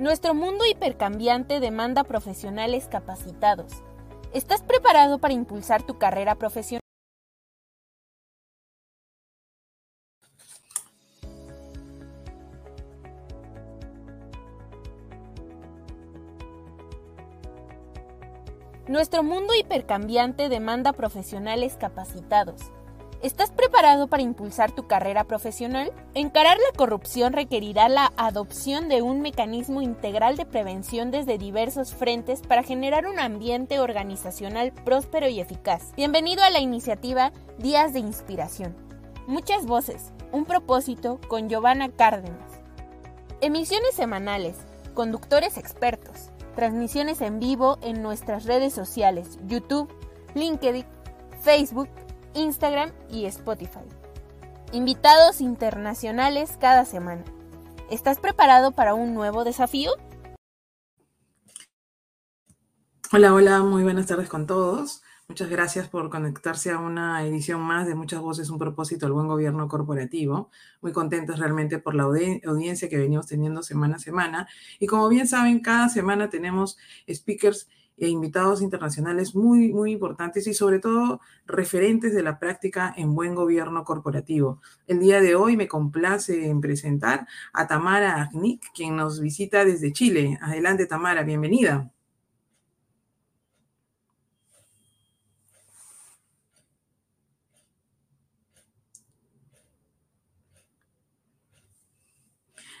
Nuestro mundo hipercambiante demanda profesionales capacitados. ¿Estás preparado para impulsar tu carrera profesional? Nuestro mundo hipercambiante demanda profesionales capacitados. ¿Estás preparado para impulsar tu carrera profesional? Encarar la corrupción requerirá la adopción de un mecanismo integral de prevención desde diversos frentes para generar un ambiente organizacional próspero y eficaz. Bienvenido a la iniciativa Días de Inspiración. Muchas voces, un propósito con Giovanna Cárdenas. Emisiones semanales, conductores expertos, transmisiones en vivo en nuestras redes sociales, YouTube, LinkedIn, Facebook, Instagram y Spotify. Invitados internacionales cada semana. ¿Estás preparado para un nuevo desafío? Hola, hola, muy buenas tardes con todos. Muchas gracias por conectarse a una edición más de Muchas Voces, un propósito del buen gobierno corporativo. Muy contentos realmente por la audiencia que venimos teniendo semana a semana. Y como bien saben, cada semana tenemos speakers e invitados internacionales muy, muy importantes y sobre todo referentes de la práctica en buen gobierno corporativo. El día de hoy me complace en presentar a Tamara Agnic, quien nos visita desde Chile. Adelante, Tamara, bienvenida.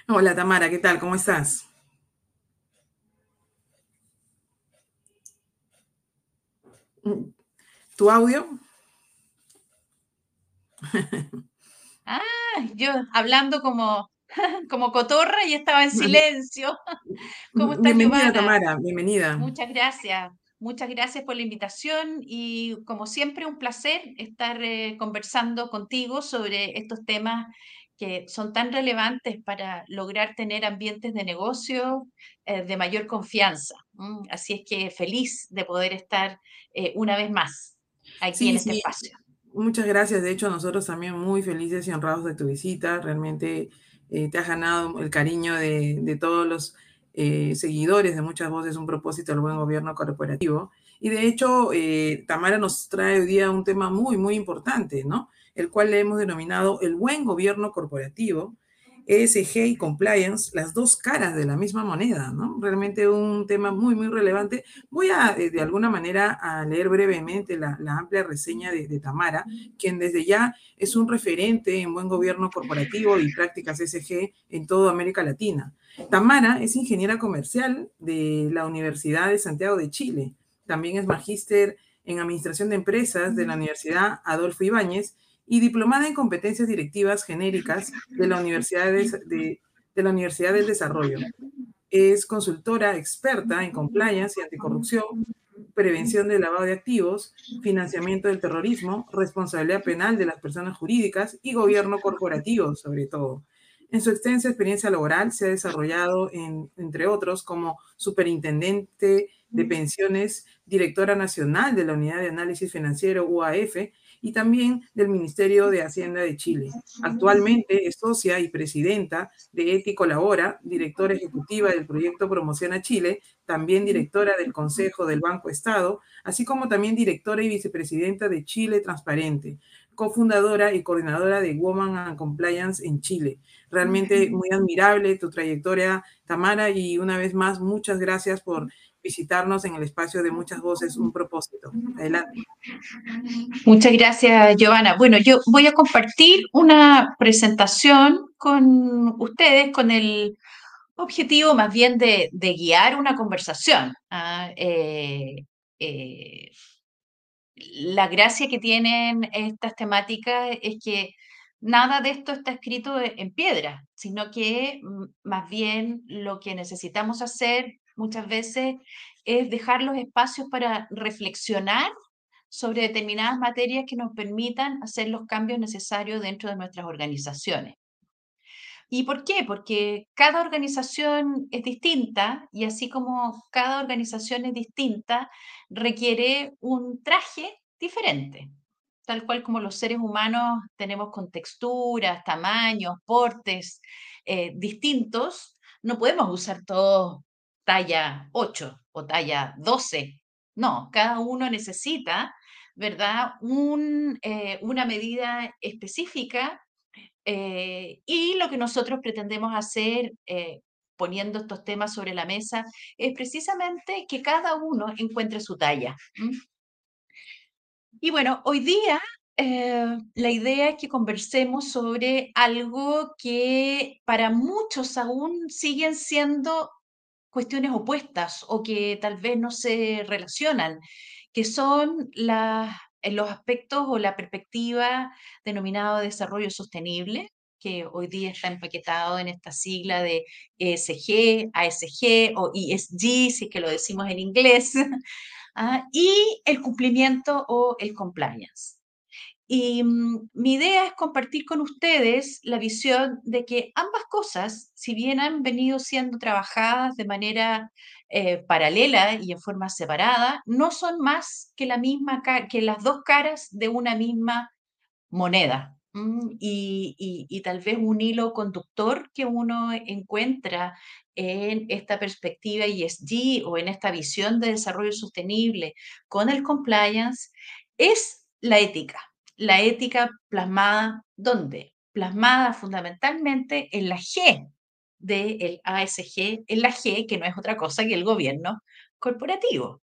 Hola Tamara, ¿qué tal? ¿Cómo estás? ¿Tu audio? Ah, yo hablando como, como cotorra y estaba en silencio. ¿Cómo estás, Bienvenida, Tamara, bienvenida. Muchas gracias. Muchas gracias por la invitación y como siempre un placer estar eh, conversando contigo sobre estos temas que son tan relevantes para lograr tener ambientes de negocio eh, de mayor confianza. Así es que feliz de poder estar eh, una vez más aquí en este espacio. Muchas gracias. De hecho, nosotros también muy felices y honrados de tu visita. Realmente eh, te has ganado el cariño de, todos los seguidores de Muchas Voces, un propósito del buen gobierno corporativo. Y de hecho, Tamara nos trae hoy día un tema muy, muy importante, ¿no? El cual le hemos denominado el buen gobierno corporativo, ESG y compliance, las dos caras de la misma moneda, ¿no? Realmente un tema muy, muy relevante. Voy a, eh, de alguna manera, a leer brevemente la, amplia reseña de, de, Tamara, quien desde ya es un referente en buen gobierno corporativo y prácticas ESG en toda América Latina. Tamara es ingeniera comercial de la Universidad de Santiago de Chile. También es magíster en Administración de Empresas de la Universidad Adolfo Ibáñez y diplomada en competencias directivas genéricas de la Universidad, de, la Universidad del Desarrollo. Es consultora experta en compliance y anticorrupción, prevención del lavado de activos, financiamiento del terrorismo, responsabilidad penal de las personas jurídicas y gobierno corporativo, sobre todo. En su extensa experiencia laboral se ha desarrollado, en, entre otros, como superintendente de pensiones, directora nacional de la Unidad de Análisis Financiero UAF y también del Ministerio de Hacienda de Chile. Actualmente es socia y presidenta de ETI Colabora, directora ejecutiva del proyecto Promociona Chile, también directora del Consejo del Banco Estado, así como también directora y vicepresidenta de Chile Transparente, cofundadora y coordinadora de Woman and Compliance en Chile. Realmente muy admirable tu trayectoria, Tamara, y una vez más, muchas gracias por visitarnos en el espacio de Muchas Voces, un propósito. Adelante. Muchas gracias, Giovanna. Bueno, yo voy a compartir una presentación con ustedes con el objetivo más bien de, guiar una conversación. ¿ah? Eh, eh, la gracia que tienen estas temáticas es que nada de esto está escrito en piedra, sino que mm, más bien lo que necesitamos hacer muchas veces es dejar los espacios para reflexionar sobre determinadas materias que nos permitan hacer los cambios necesarios dentro de nuestras organizaciones. ¿Y por qué? Porque cada organización es distinta y así como cada organización es distinta, requiere un traje diferente. Tal cual como los seres humanos tenemos contexturas, tamaños, portes eh, distintos, no podemos usar todos talla 8 o talla 12. No, cada uno necesita, ¿verdad? Un, eh, una medida específica eh, y lo que nosotros pretendemos hacer eh, poniendo estos temas sobre la mesa es precisamente que cada uno encuentre su talla. Y bueno, hoy día la idea es que conversemos sobre algo que para muchos aún siguen siendo cuestiones opuestas o que tal vez no se relacionan, que son los aspectos o la perspectiva denominada desarrollo sostenible, que hoy día está empaquetado en esta sigla de ESG, ASG o ESG, si es que lo decimos en inglés, ¿ah? y el cumplimiento o el compliance. Y mm, mi idea es compartir con ustedes la visión de que ambas cosas, si bien han venido siendo trabajadas de manera eh, paralela y en forma separada, no son más que, la misma, que las dos caras de una misma moneda. Y, y, tal vez un hilo conductor que uno encuentra en esta perspectiva ESG o en esta visión de desarrollo sostenible con el compliance es la ética la ética plasmada, ¿dónde? Plasmada fundamentalmente en la G del ASG, en la G, que no es otra cosa que el gobierno corporativo,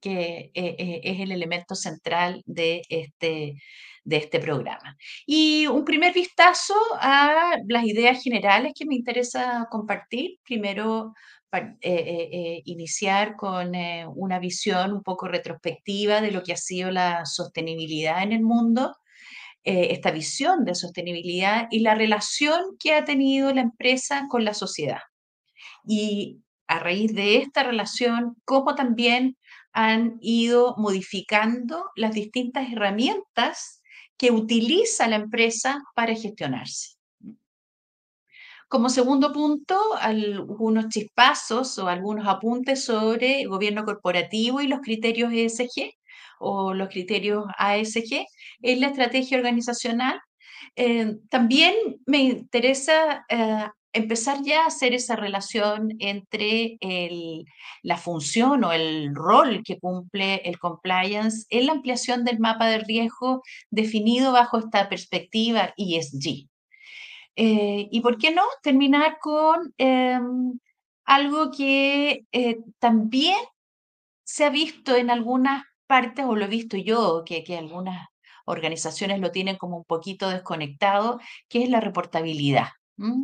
que eh, eh, es el elemento central de este, de este programa. Y un primer vistazo a las ideas generales que me interesa compartir. Primero, eh, iniciar con una visión un poco retrospectiva de lo que ha sido la sostenibilidad en el mundo, esta visión de sostenibilidad y la relación que ha tenido la empresa con la sociedad. Y a raíz de esta relación, cómo también han ido modificando las distintas herramientas que utiliza la empresa para gestionarse. Como segundo punto, algunos chispazos o algunos apuntes sobre el gobierno corporativo y los criterios ESG o los criterios ASG en la estrategia organizacional. Eh, también me interesa eh, empezar ya a hacer esa relación entre la función o el rol que cumple el compliance en la ampliación del mapa de riesgo definido bajo esta perspectiva ESG. Eh, y por qué no terminar con em, algo que eh, también se ha visto en algunas partes, o lo he visto yo, que, que algunas organizaciones lo tienen como un poquito desconectado, que es la reportabilidad.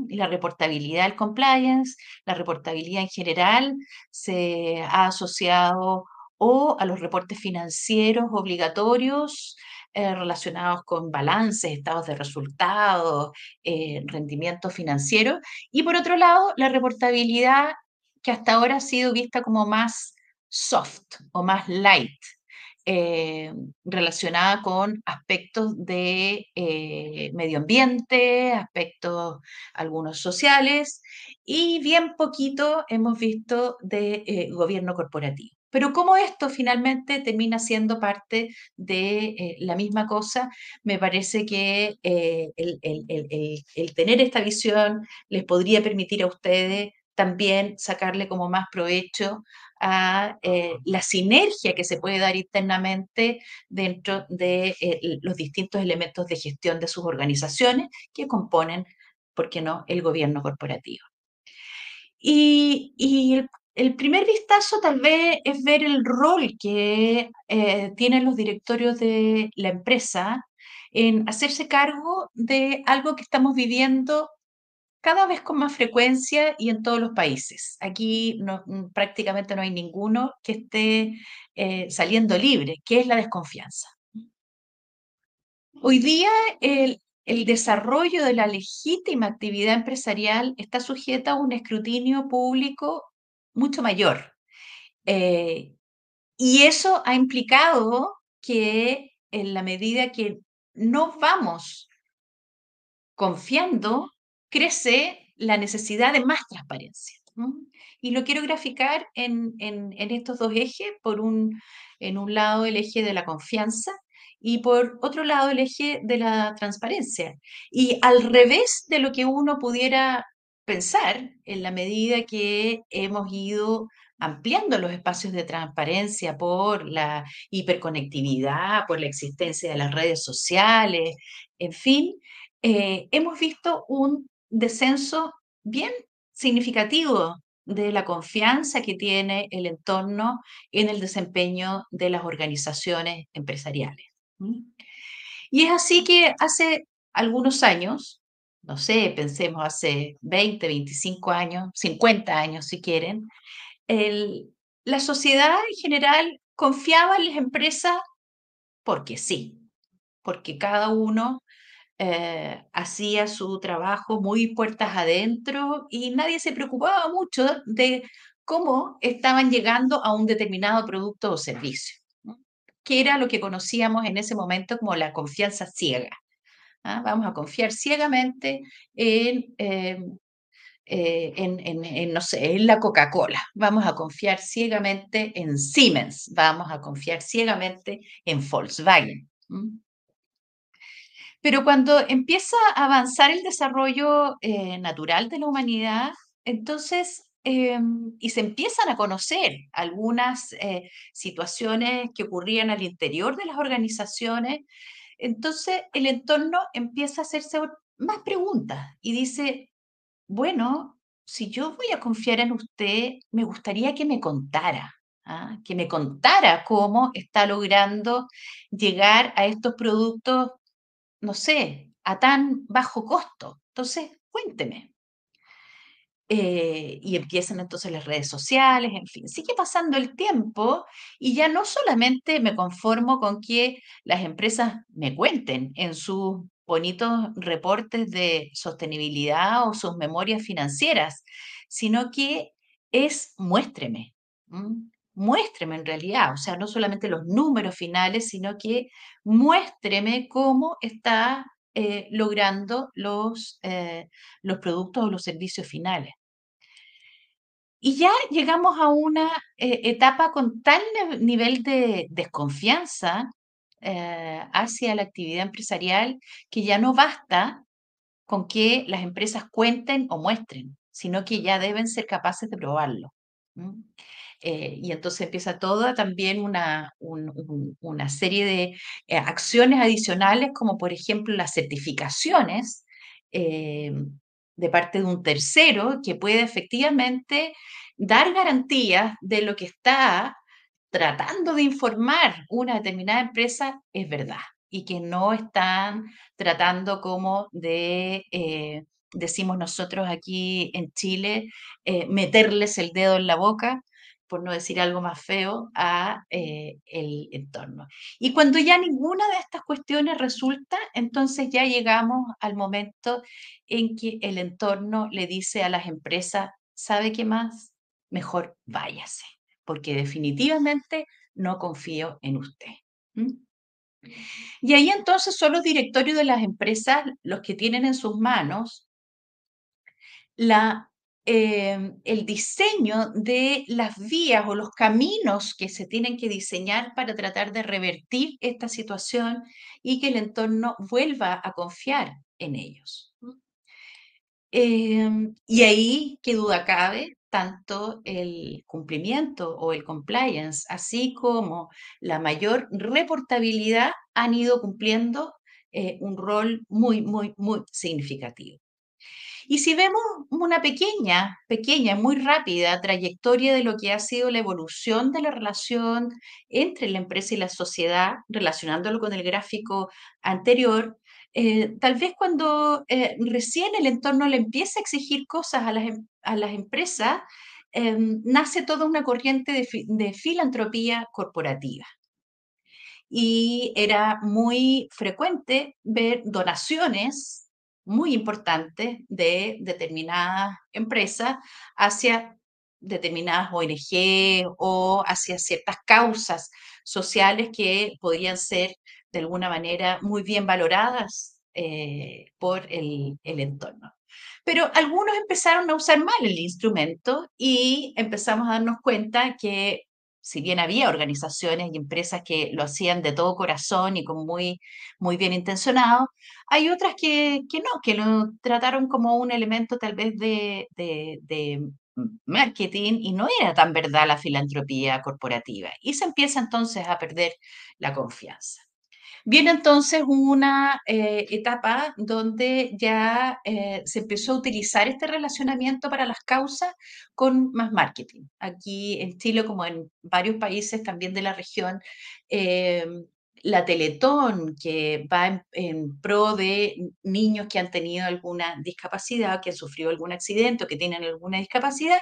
La reportabilidad del compliance, la reportabilidad en general se ha asociado o a los reportes financieros obligatorios eh, relacionados con balances, estados de resultados, eh, rendimiento financiero, y por otro lado, la reportabilidad que hasta ahora ha sido vista como más soft o más light, eh, relacionada con aspectos de eh, medio ambiente, aspectos algunos sociales y bien poquito hemos visto de eh, gobierno corporativo. Pero como esto finalmente termina siendo parte de la misma cosa, me parece que el tener esta visión les podría permitir a ustedes también sacarle como más provecho a eh, la sinergia que se puede dar internamente dentro de eh, los distintos elementos de gestión de sus organizaciones que componen, ¿por qué no?, el gobierno corporativo. Y, el, primer vistazo tal vez es ver el rol que eh, tienen los directorios de la empresa en hacerse cargo de algo que estamos viviendo cada vez con más frecuencia y en todos los países. Aquí mm, prácticamente no hay ninguno que esté eh, saliendo libre, que es la desconfianza. Hoy día el, desarrollo de la legítima actividad empresarial está sujeta a un escrutinio público mucho mayor. Eh, y eso ha implicado que en la medida que no vamos confiando crece la necesidad de más transparencia. Y lo quiero graficar en, estos dos ejes, por un, en un lado el eje de la confianza y por otro lado el eje de la transparencia. Y al revés de lo que uno pudiera pensar en la medida que hemos ido ampliando los espacios de transparencia por la hiperconectividad, por la existencia de las redes sociales, en fin, eh, hemos visto un descenso bien significativo de la confianza que tiene el entorno en el desempeño de las organizaciones empresariales. Y es así que hace algunos años, no sé, pensemos hace 20, 25 años, 50 años si quieren, la sociedad en general confiaba en las empresas porque sí, porque cada uno eh, hacía su trabajo muy puertas adentro y nadie se preocupaba mucho de cómo estaban llegando a un determinado producto o servicio, que era lo que conocíamos en ese momento como la confianza ciega. ¿ah? Vamos a confiar ciegamente en, em, eh, en, no sé, en la Coca-Cola, vamos a confiar ciegamente en Siemens, vamos a confiar ciegamente en Volkswagen. Pero cuando empieza a avanzar el desarrollo eh, natural de la humanidad, entonces, em, y se empiezan a conocer algunas eh, situaciones que ocurrían al interior de las organizaciones, entonces el entorno empieza a hacerse más preguntas y dice, bueno, si yo voy a confiar en usted, me gustaría que me contara, ¿ah? que me contara cómo está logrando llegar a estos productos, no sé, a tan bajo costo. Entonces, cuénteme. Eh, y empiezan entonces las redes sociales, en fin, sigue pasando el tiempo y ya no solamente me conformo con que las empresas me cuenten en sus bonitos reportes de sostenibilidad o sus memorias financieras, sino que es muéstreme, muéstreme en realidad, o sea, no solamente los números finales, sino que muéstreme cómo está eh, logrando los, eh, los productos o los servicios finales. Y ya llegamos a una eh, etapa con tal nivel de desconfianza hacia la actividad empresarial que ya no basta con que las empresas cuenten o muestren, sino que ya deben ser capaces de probarlo. Eh, y entonces empieza toda también una, una serie de eh, acciones adicionales, como por ejemplo las certificaciones de parte de un tercero que puede efectivamente dar garantías de lo que está tratando de informar una determinada empresa es verdad y que no están tratando como de, eh, decimos nosotros aquí en Chile, eh, meterles el dedo en la boca, por no decir algo más feo, a eh, el entorno. Y cuando ya ninguna de estas cuestiones resulta, entonces ya llegamos al momento en que el entorno le dice a las empresas, ¿sabe qué más? Mejor váyase porque definitivamente no confío en usted. Y ahí entonces son los directorios de las empresas los que tienen en sus manos la, em, el diseño de las vías o los caminos que se tienen que diseñar para tratar de revertir esta situación y que el entorno vuelva a confiar en ellos. Em, y ahí, qué duda cabe, tanto el cumplimiento o el compliance, así como la mayor reportabilidad, han ido cumpliendo eh, un rol muy, muy, muy significativo. Y si vemos una pequeña, pequeña, muy rápida trayectoria de lo que ha sido la evolución de la relación entre la empresa y la sociedad, relacionándolo con el gráfico anterior, eh, tal vez cuando eh, recién el entorno le empieza a exigir cosas a las, em, a las empresas, em, nace toda una corriente de, de, filantropía corporativa. Y era muy frecuente ver donaciones muy importantes de determinadas empresas hacia determinadas ONG o hacia ciertas causas sociales que podrían ser de alguna manera muy bien valoradas eh, por el, entorno. Pero algunos empezaron a usar mal el instrumento y empezamos a darnos cuenta que si bien había organizaciones y empresas que lo hacían de todo corazón y con muy, muy bien intencionado, hay otras que, que no, que lo trataron como un elemento tal vez de, de, de marketing y no era tan verdad la filantropía corporativa. Y se empieza entonces a perder la confianza. Viene entonces una eh, etapa donde ya eh, se empezó a utilizar este relacionamiento para las causas con más marketing. Aquí en Chile, como en varios países también de la región, eh, la Teletón, que va en, pro de niños que han tenido alguna discapacidad, que han sufrido algún accidente o que tienen alguna discapacidad,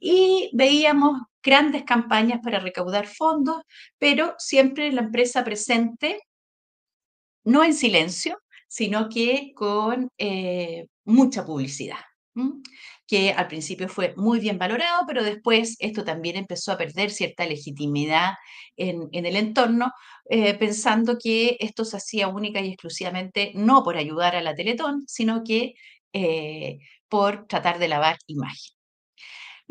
y veíamos grandes campañas para recaudar fondos, pero siempre la empresa presente no en silencio, sino que con eh, mucha publicidad, que al principio fue muy bien valorado, pero después esto también empezó a perder cierta legitimidad en, el entorno, eh, pensando que esto se hacía única y exclusivamente no por ayudar a la Teletón, sino que eh, por tratar de lavar imagen.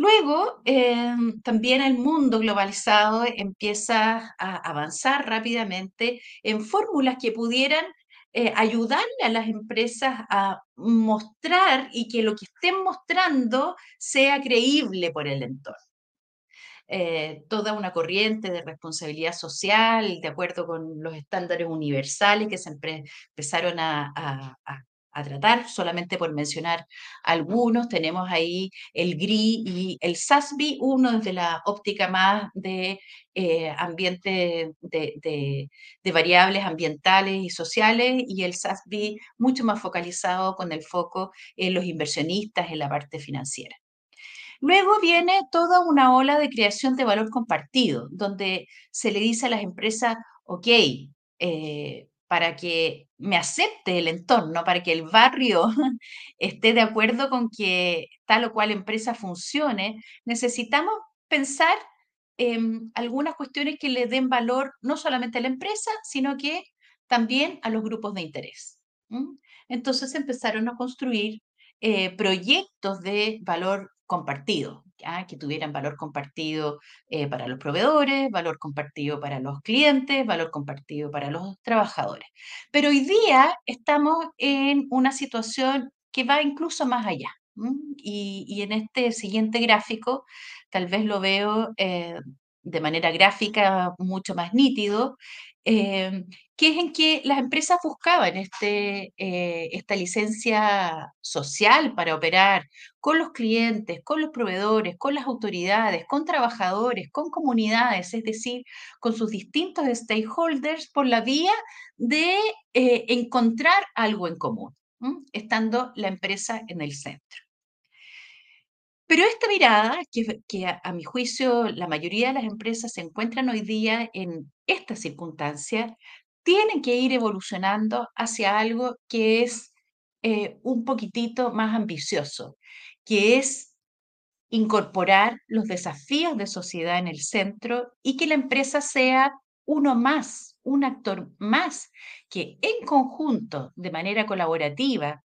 Luego, em, también el mundo globalizado empieza a avanzar rápidamente en fórmulas que pudieran eh, ayudarle a las empresas a mostrar y que lo que estén mostrando sea creíble por el entorno. Eh, toda una corriente de responsabilidad social, de acuerdo con los estándares universales que se empezaron a, a tratar, solamente por mencionar algunos. Tenemos ahí el GRI y el SASB, uno desde la óptica más de eh, ambiente, de, variables ambientales y sociales, y el SASB mucho más focalizado con el foco en los inversionistas, en la parte financiera. Luego viene toda una ola de creación de valor compartido, donde se le dice a las empresas, ok, eh, para que me acepte el entorno, para que el barrio esté de acuerdo con que tal o cual empresa funcione, necesitamos pensar en algunas cuestiones que le den valor no solamente a la empresa, sino que también a los grupos de interés. Entonces empezaron a construir eh, proyectos de valor compartido, que tuvieran valor compartido eh, para los proveedores, valor compartido para los clientes, valor compartido para los trabajadores. Pero hoy día estamos en una situación que va incluso más allá. Y, en este siguiente gráfico, tal vez lo veo eh, de manera gráfica mucho más nítido, eh, que es en que las empresas buscaban este, eh, esta licencia social para operar con los clientes, con los proveedores, con las autoridades, con trabajadores, con comunidades, es decir, con sus distintos stakeholders por la vía de eh, encontrar algo en común, estando la empresa en el centro. Pero esta mirada, que, a, mi juicio la mayoría de las empresas se encuentran hoy día en esta circunstancia, tienen que ir evolucionando hacia algo que es eh, un poquitito más ambicioso, que es incorporar los desafíos de sociedad en el centro y que la empresa sea uno más, un actor más, que en conjunto, de manera colaborativa,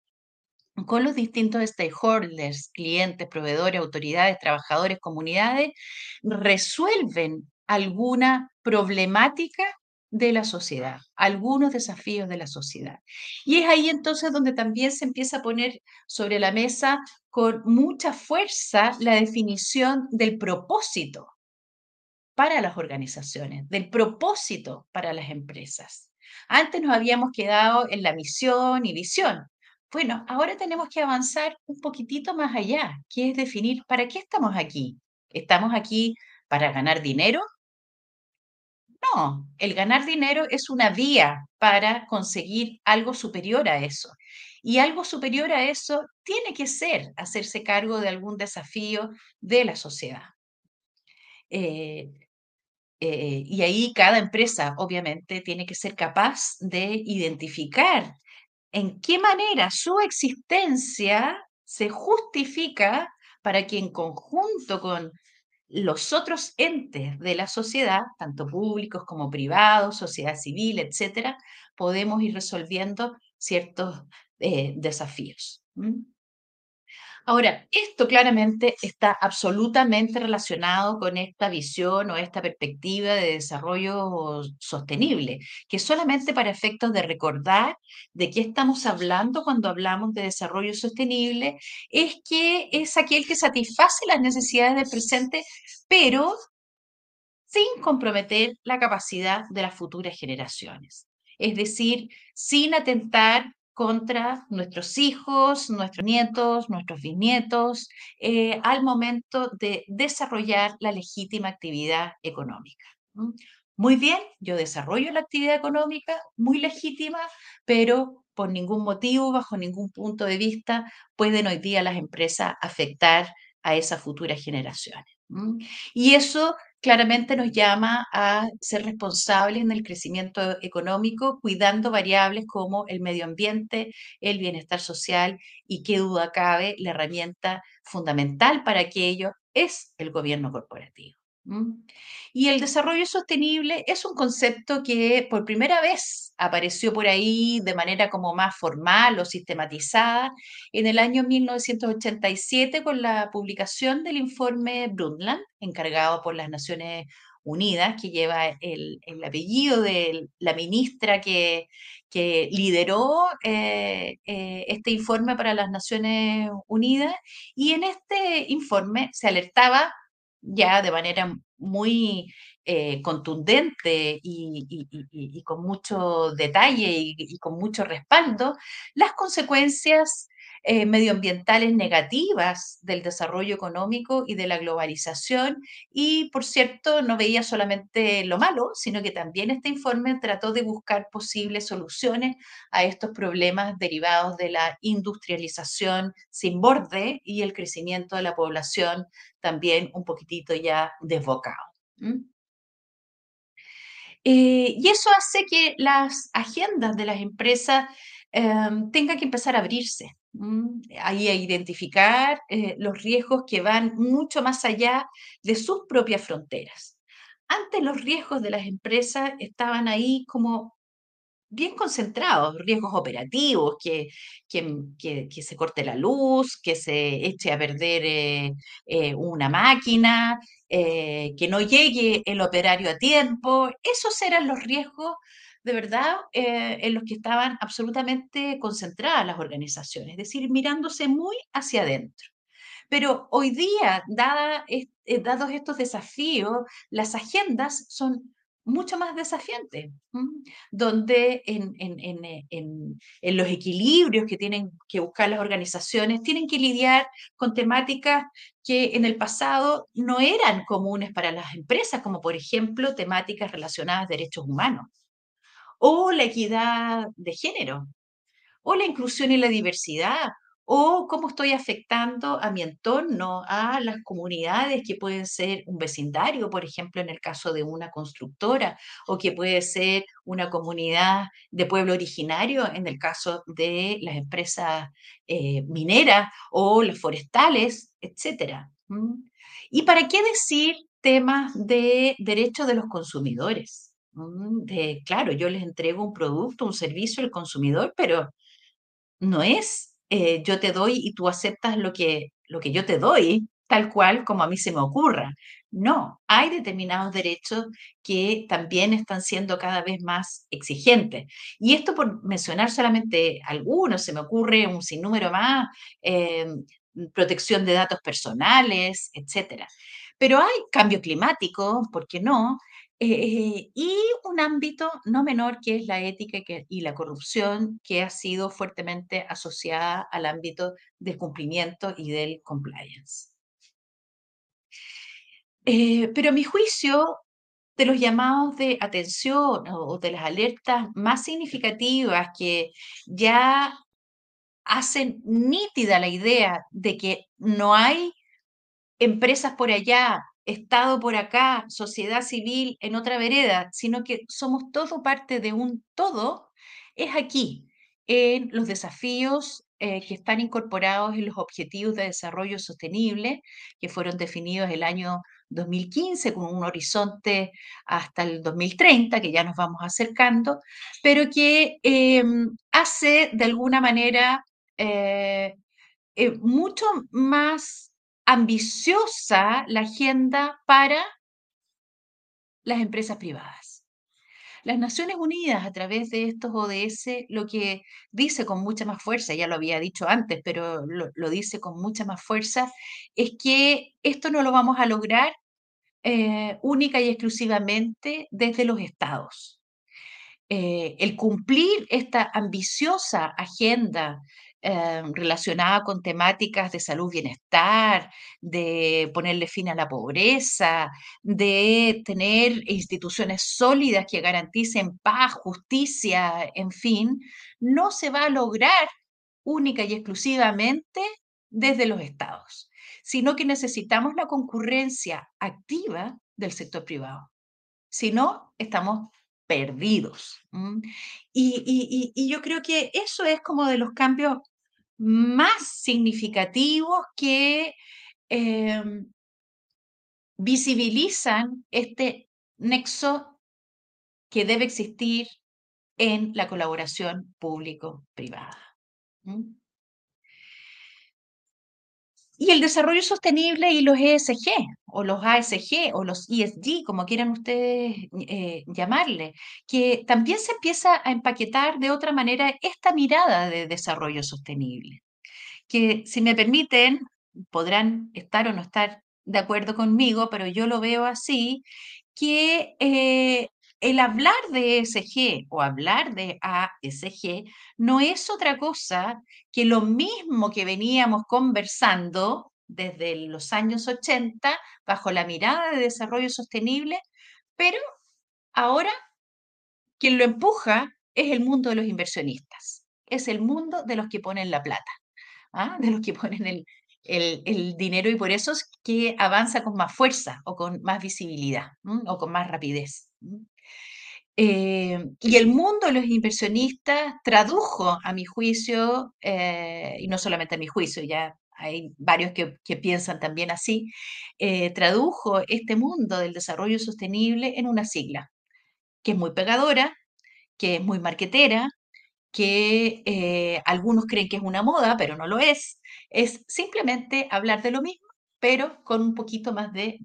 con los distintos stakeholders, clientes, proveedores, autoridades, trabajadores, comunidades, resuelven alguna problemática de la sociedad, algunos desafíos de la sociedad. Y es ahí entonces donde también se empieza a poner sobre la mesa con mucha fuerza la definición del propósito para las organizaciones, del propósito para las empresas. Antes nos habíamos quedado en la misión y visión. Bueno, ahora tenemos que avanzar un poquitito más allá, que es definir para qué estamos aquí. ¿Estamos aquí para ganar dinero? No, el ganar dinero es una vía para conseguir algo superior a eso. Y algo superior a eso tiene que ser hacerse cargo de algún desafío de la sociedad. Eh, eh, y ahí cada empresa, obviamente, tiene que ser capaz de identificar en qué manera su existencia se justifica para que en conjunto con los otros entes de la sociedad, tanto públicos como privados, sociedad civil, etcétera, podemos ir resolviendo ciertos eh, desafíos. Ahora, esto claramente está absolutamente relacionado con esta visión o esta perspectiva de desarrollo sostenible, que solamente para efectos de recordar de qué estamos hablando cuando hablamos de desarrollo sostenible, es que es aquel que satisface las necesidades del presente, pero sin comprometer la capacidad de las futuras generaciones. Es decir, sin atentar contra nuestros hijos, nuestros nietos, nuestros bisnietos, eh, al momento de desarrollar la legítima actividad económica. Muy bien, yo desarrollo la actividad económica, muy legítima, pero por ningún motivo, bajo ningún punto de vista, pueden hoy día las empresas afectar a esas futuras generaciones. Y eso claramente nos llama a ser responsables en el crecimiento económico, cuidando variables como el medio ambiente, el bienestar social y qué duda cabe, la herramienta fundamental para aquello es el gobierno corporativo. Y el desarrollo sostenible es un concepto que por primera vez apareció por ahí de manera como más formal o sistematizada en el año 1987 con la publicación del informe Brundtland, encargado por las Naciones Unidas, que lleva el, apellido de la ministra que, que lideró eh, eh, este informe para las Naciones Unidas. Y en este informe se alertaba ya de manera muy eh, contundente y, con mucho detalle y, con mucho respaldo las consecuencias eh, medioambientales negativas del desarrollo económico y de la globalización. Y, por cierto, no veía solamente lo malo, sino que también este informe trató de buscar posibles soluciones a estos problemas derivados de la industrialización sin borde y el crecimiento de la población también un poquitito ya desbocado. Eh, y eso hace que las agendas de las empresas em, tengan que empezar a abrirse. Ahí a identificar eh, los riesgos que van mucho más allá de sus propias fronteras. Antes los riesgos de las empresas estaban ahí como bien concentrados, riesgos operativos, que, que, se corte la luz, que se eche a perder eh, eh, una máquina, que no llegue el operario a tiempo. Esos eran los riesgos de verdad eh, en los que estaban absolutamente concentradas las organizaciones, es decir, mirándose muy hacia adentro. Pero hoy día, dada, eh, dados estos desafíos, las agendas son mucho más desafiantes, donde en, en, en, los equilibrios que tienen que buscar las organizaciones, tienen que lidiar con temáticas que en el pasado no eran comunes para las empresas, como por ejemplo temáticas relacionadas a derechos humanos o la equidad de género, o la inclusión y la diversidad, o cómo estoy afectando a mi entorno, a las comunidades que pueden ser un vecindario, por ejemplo, en el caso de una constructora, o que puede ser una comunidad de pueblo originario en el caso de las empresas eh, mineras o las forestales, etc. ¿Y para qué decir temas de derechos de los consumidores? Mm, claro, yo les entrego un producto, un servicio al consumidor, pero no es eh, yo te doy y tú aceptas lo que, lo que yo te doy, tal cual como a mí se me ocurra. No, hay determinados derechos que también están siendo cada vez más exigentes. Y esto por mencionar solamente algunos, se me ocurre un sinnúmero más, eh, protección de datos personales, etcétera. Pero hay cambio climático, ¿por qué no? Eh, y un ámbito no menor que es la ética y la corrupción, que ha sido fuertemente asociada al ámbito del cumplimiento y del compliance. Eh, pero a mi juicio, de los llamados de atención o de las alertas más significativas que ya hacen nítida la idea de que no hay empresas por allá Estado por acá, sociedad civil en otra vereda, sino que somos todo parte de un todo, es aquí, en los desafíos eh, que están incorporados en los Objetivos de Desarrollo Sostenible, que fueron definidos el año 2015 con un horizonte hasta el 2030, que ya nos vamos acercando, pero que em, hace de alguna manera eh, eh, mucho más ambiciosa la agenda para las empresas privadas. Las Naciones Unidas, a través de estos ODS, lo que dice con mucha más fuerza, ya lo había dicho antes, pero lo, dice con mucha más fuerza, es que esto no lo vamos a lograr eh, única y exclusivamente desde los estados. Eh, el cumplir esta ambiciosa agenda eh, relacionada con temáticas de salud, bienestar, de ponerle fin a la pobreza, de tener instituciones sólidas que garanticen paz, justicia, en fin, no se va a lograr única y exclusivamente desde los estados, sino que necesitamos la concurrencia activa del sector privado. Si no, estamos perdidos. Y, yo creo que eso es como de los cambios más significativos que em, visibilizan este nexo que debe existir en la colaboración público-privada. Y el desarrollo sostenible y los ESG o los ASG o los ESG, como quieran ustedes eh, llamarle, que también se empieza a empaquetar de otra manera esta mirada de desarrollo sostenible, que si me permiten, podrán estar o no estar de acuerdo conmigo, pero yo lo veo así, que eh, el hablar de ESG o hablar de ASG no es otra cosa que lo mismo que veníamos conversando desde los años 80 bajo la mirada de desarrollo sostenible, pero ahora quien lo empuja es el mundo de los inversionistas, es el mundo de los que ponen la plata, ¿ah? de los que ponen el, dinero y por eso es que avanza con más fuerza o con más visibilidad o con más rapidez. Eh, y el mundo de los inversionistas tradujo, a mi juicio, eh, y no solamente a mi juicio, ya hay varios que, piensan también así, eh, tradujo este mundo del desarrollo sostenible en una sigla, que es muy pegadora, que es muy marquetera, que algunos creen que es una moda, pero no lo es. Es simplemente hablar de lo mismo pero con un poquito más de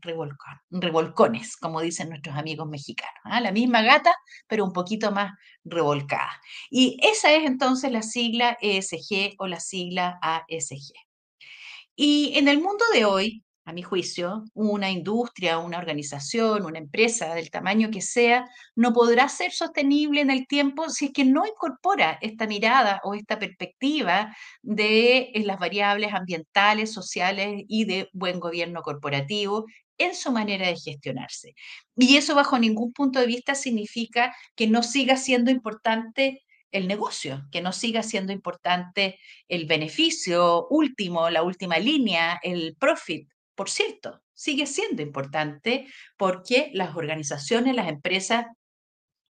revolcones, como dicen nuestros amigos mexicanos. ¿ah? La misma gata, pero un poquito más revolcada. Y esa es entonces la sigla ESG o la sigla ASG. Y en el mundo de hoy, a mi juicio, una industria, una organización, una empresa del tamaño que sea, no podrá ser sostenible en el tiempo si es que no incorpora esta mirada o esta perspectiva de eh, las variables ambientales, sociales y de buen gobierno corporativo en su manera de gestionarse. Y eso bajo ningún punto de vista significa que no siga siendo importante el negocio, que no siga siendo importante el beneficio último, la última línea, el profit, por cierto, sigue siendo importante porque las organizaciones, las empresas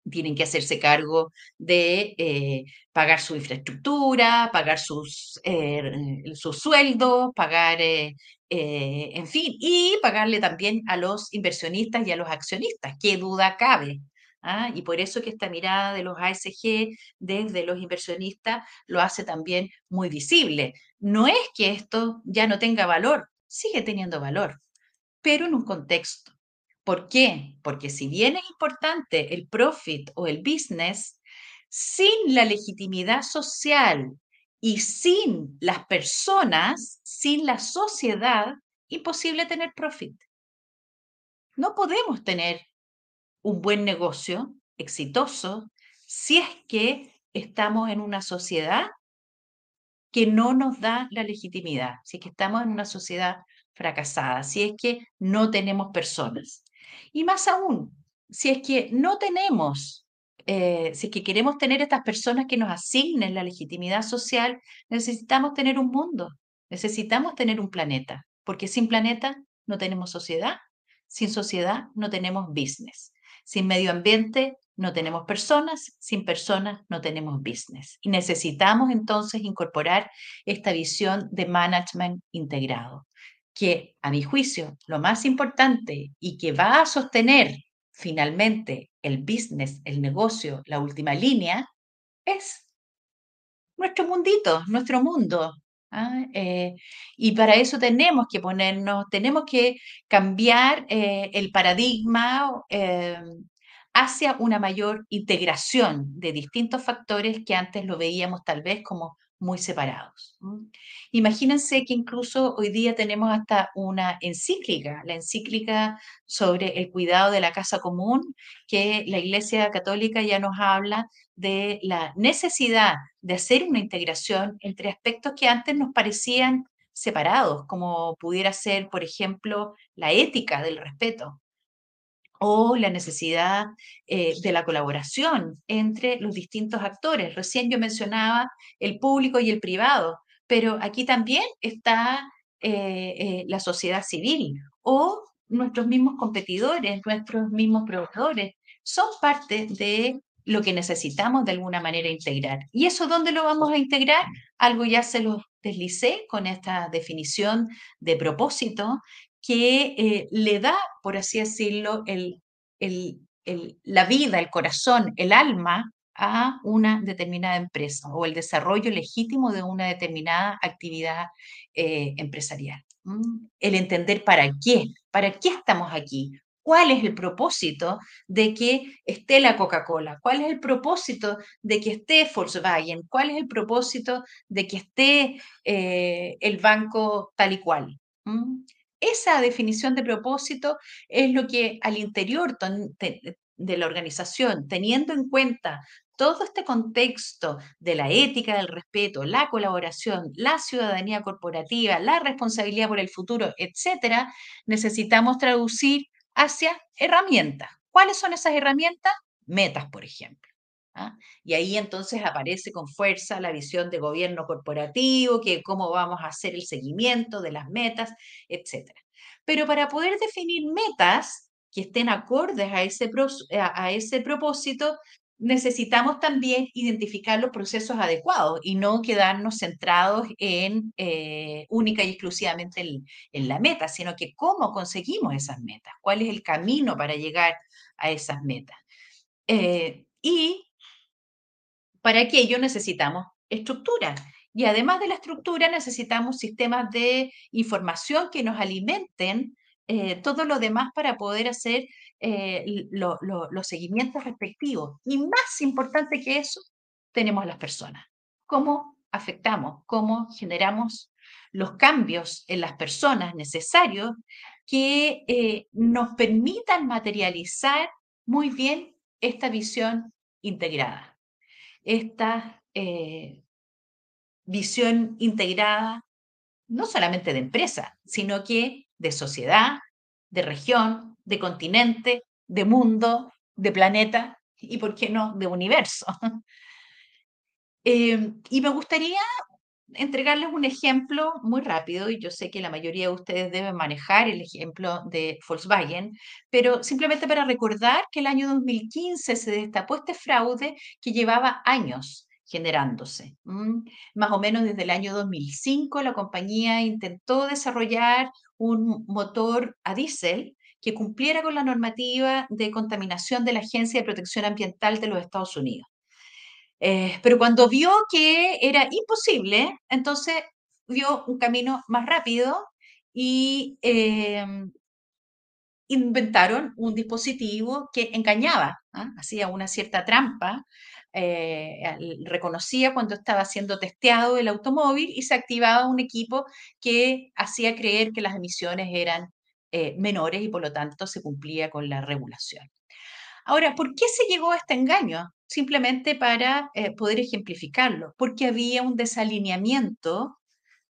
tienen que hacerse cargo de eh, pagar su infraestructura, pagar sus, eh, sus sueldos, pagar, eh, en fin, y pagarle también a los inversionistas y a los accionistas, qué duda cabe. ¿ah? Y por eso que esta mirada de los ASG desde los inversionistas lo hace también muy visible. No es que esto ya no tenga valor, sigue teniendo valor, pero en un contexto. ¿Por qué? Porque si bien es importante el profit o el business, sin la legitimidad social y sin las personas, sin la sociedad, imposible tener profit. No podemos tener un buen negocio exitoso si es que estamos en una sociedad que no nos da la legitimidad, si es que estamos en una sociedad fracasada, si es que no tenemos personas. Y más aún, si es que no tenemos, eh, si es que queremos tener estas personas que nos asignen la legitimidad social, necesitamos tener un mundo, necesitamos tener un planeta, porque sin planeta no tenemos sociedad, sin sociedad no tenemos business, sin medio ambiente no tenemos personas, sin personas no tenemos business. Y necesitamos entonces incorporar esta visión de management integrado, que a mi juicio lo más importante y que va a sostener finalmente el business, el negocio, la última línea, es nuestro mundito, nuestro mundo, ¿ah? Eh, y para eso tenemos que ponernos, tenemos que cambiar eh, el paradigma eh, hacia una mayor integración de distintos factores que antes lo veíamos tal vez como muy separados. Imagínense que incluso hoy día tenemos hasta una encíclica, la encíclica sobre el cuidado de la casa común, que la Iglesia Católica ya nos habla de la necesidad de hacer una integración entre aspectos que antes nos parecían separados, como pudiera ser, por ejemplo, la ética del respeto o la necesidad eh, de la colaboración entre los distintos actores. Recién yo mencionaba el público y el privado, pero aquí también está eh, eh, la sociedad civil o nuestros mismos competidores, nuestros mismos proveedores, son parte de lo que necesitamos de alguna manera integrar. ¿Y eso dónde lo vamos a integrar? Algo ya se lo deslicé con esta definición de propósito que eh, le da, por así decirlo, el, la vida, el corazón, el alma a una determinada empresa o el desarrollo legítimo de una determinada actividad eh, empresarial. El entender para qué, para qué estamos aquí, cuál es el propósito de que esté la Coca-Cola, cuál es el propósito de que esté Volkswagen, cuál es el propósito de que esté eh, el banco tal y cual. Esa definición de propósito es lo que al interior de la organización, teniendo en cuenta todo este contexto de la ética del respeto, la colaboración, la ciudadanía corporativa, la responsabilidad por el futuro, etcétera, necesitamos traducir hacia herramientas. ¿Cuáles son esas herramientas? Metas, por ejemplo. ¿Ah? Y ahí entonces aparece con fuerza la visión de gobierno corporativo, que cómo vamos a hacer el seguimiento de las metas, etc. Pero para poder definir metas que estén acordes a ese, a ese propósito, necesitamos también identificar los procesos adecuados y no quedarnos centrados en eh, única y exclusivamente en, la meta, sino que cómo conseguimos esas metas, cuál es el camino para llegar a esas metas. Eh, y para ello necesitamos estructura. Y además de la estructura, necesitamos sistemas de información que nos alimenten eh, todo lo demás para poder hacer eh, los seguimientos respectivos. Y más importante que eso, tenemos las personas. ¿Cómo afectamos? ¿Cómo generamos los cambios en las personas necesarios que eh, nos permitan materializar muy bien esta visión integrada? Esta eh, visión integrada, no solamente de empresa, sino que de sociedad, de región, de continente, de mundo, de planeta y, ¿por qué no?, de universo. Eh, y me gustaría entregarles un ejemplo muy rápido, y yo sé que la mayoría de ustedes deben manejar el ejemplo de Volkswagen, pero simplemente para recordar que el año 2015 se destapó este fraude que llevaba años generándose. Más o menos desde el año 2005 la compañía intentó desarrollar un motor a diésel que cumpliera con la normativa de contaminación de la Agencia de Protección Ambiental de los Estados Unidos. Eh, pero cuando vio que era imposible, entonces vio un camino más rápido y em, inventaron un dispositivo que engañaba, ¿ah? hacía una cierta trampa, eh, reconocía cuando estaba siendo testeado el automóvil y se activaba un equipo que hacía creer que las emisiones eran eh, menores y por lo tanto se cumplía con la regulación. Ahora, ¿por qué se llegó a este engaño? Simplemente para eh, poder ejemplificarlo, porque había un desalineamiento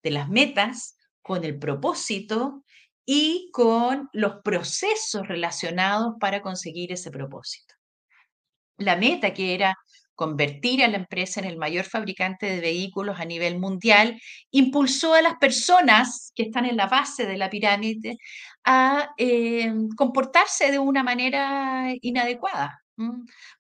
de las metas con el propósito y con los procesos relacionados para conseguir ese propósito. La meta que era convertir a la empresa en el mayor fabricante de vehículos a nivel mundial, impulsó a las personas que están en la base de la pirámide a eh, comportarse de una manera inadecuada,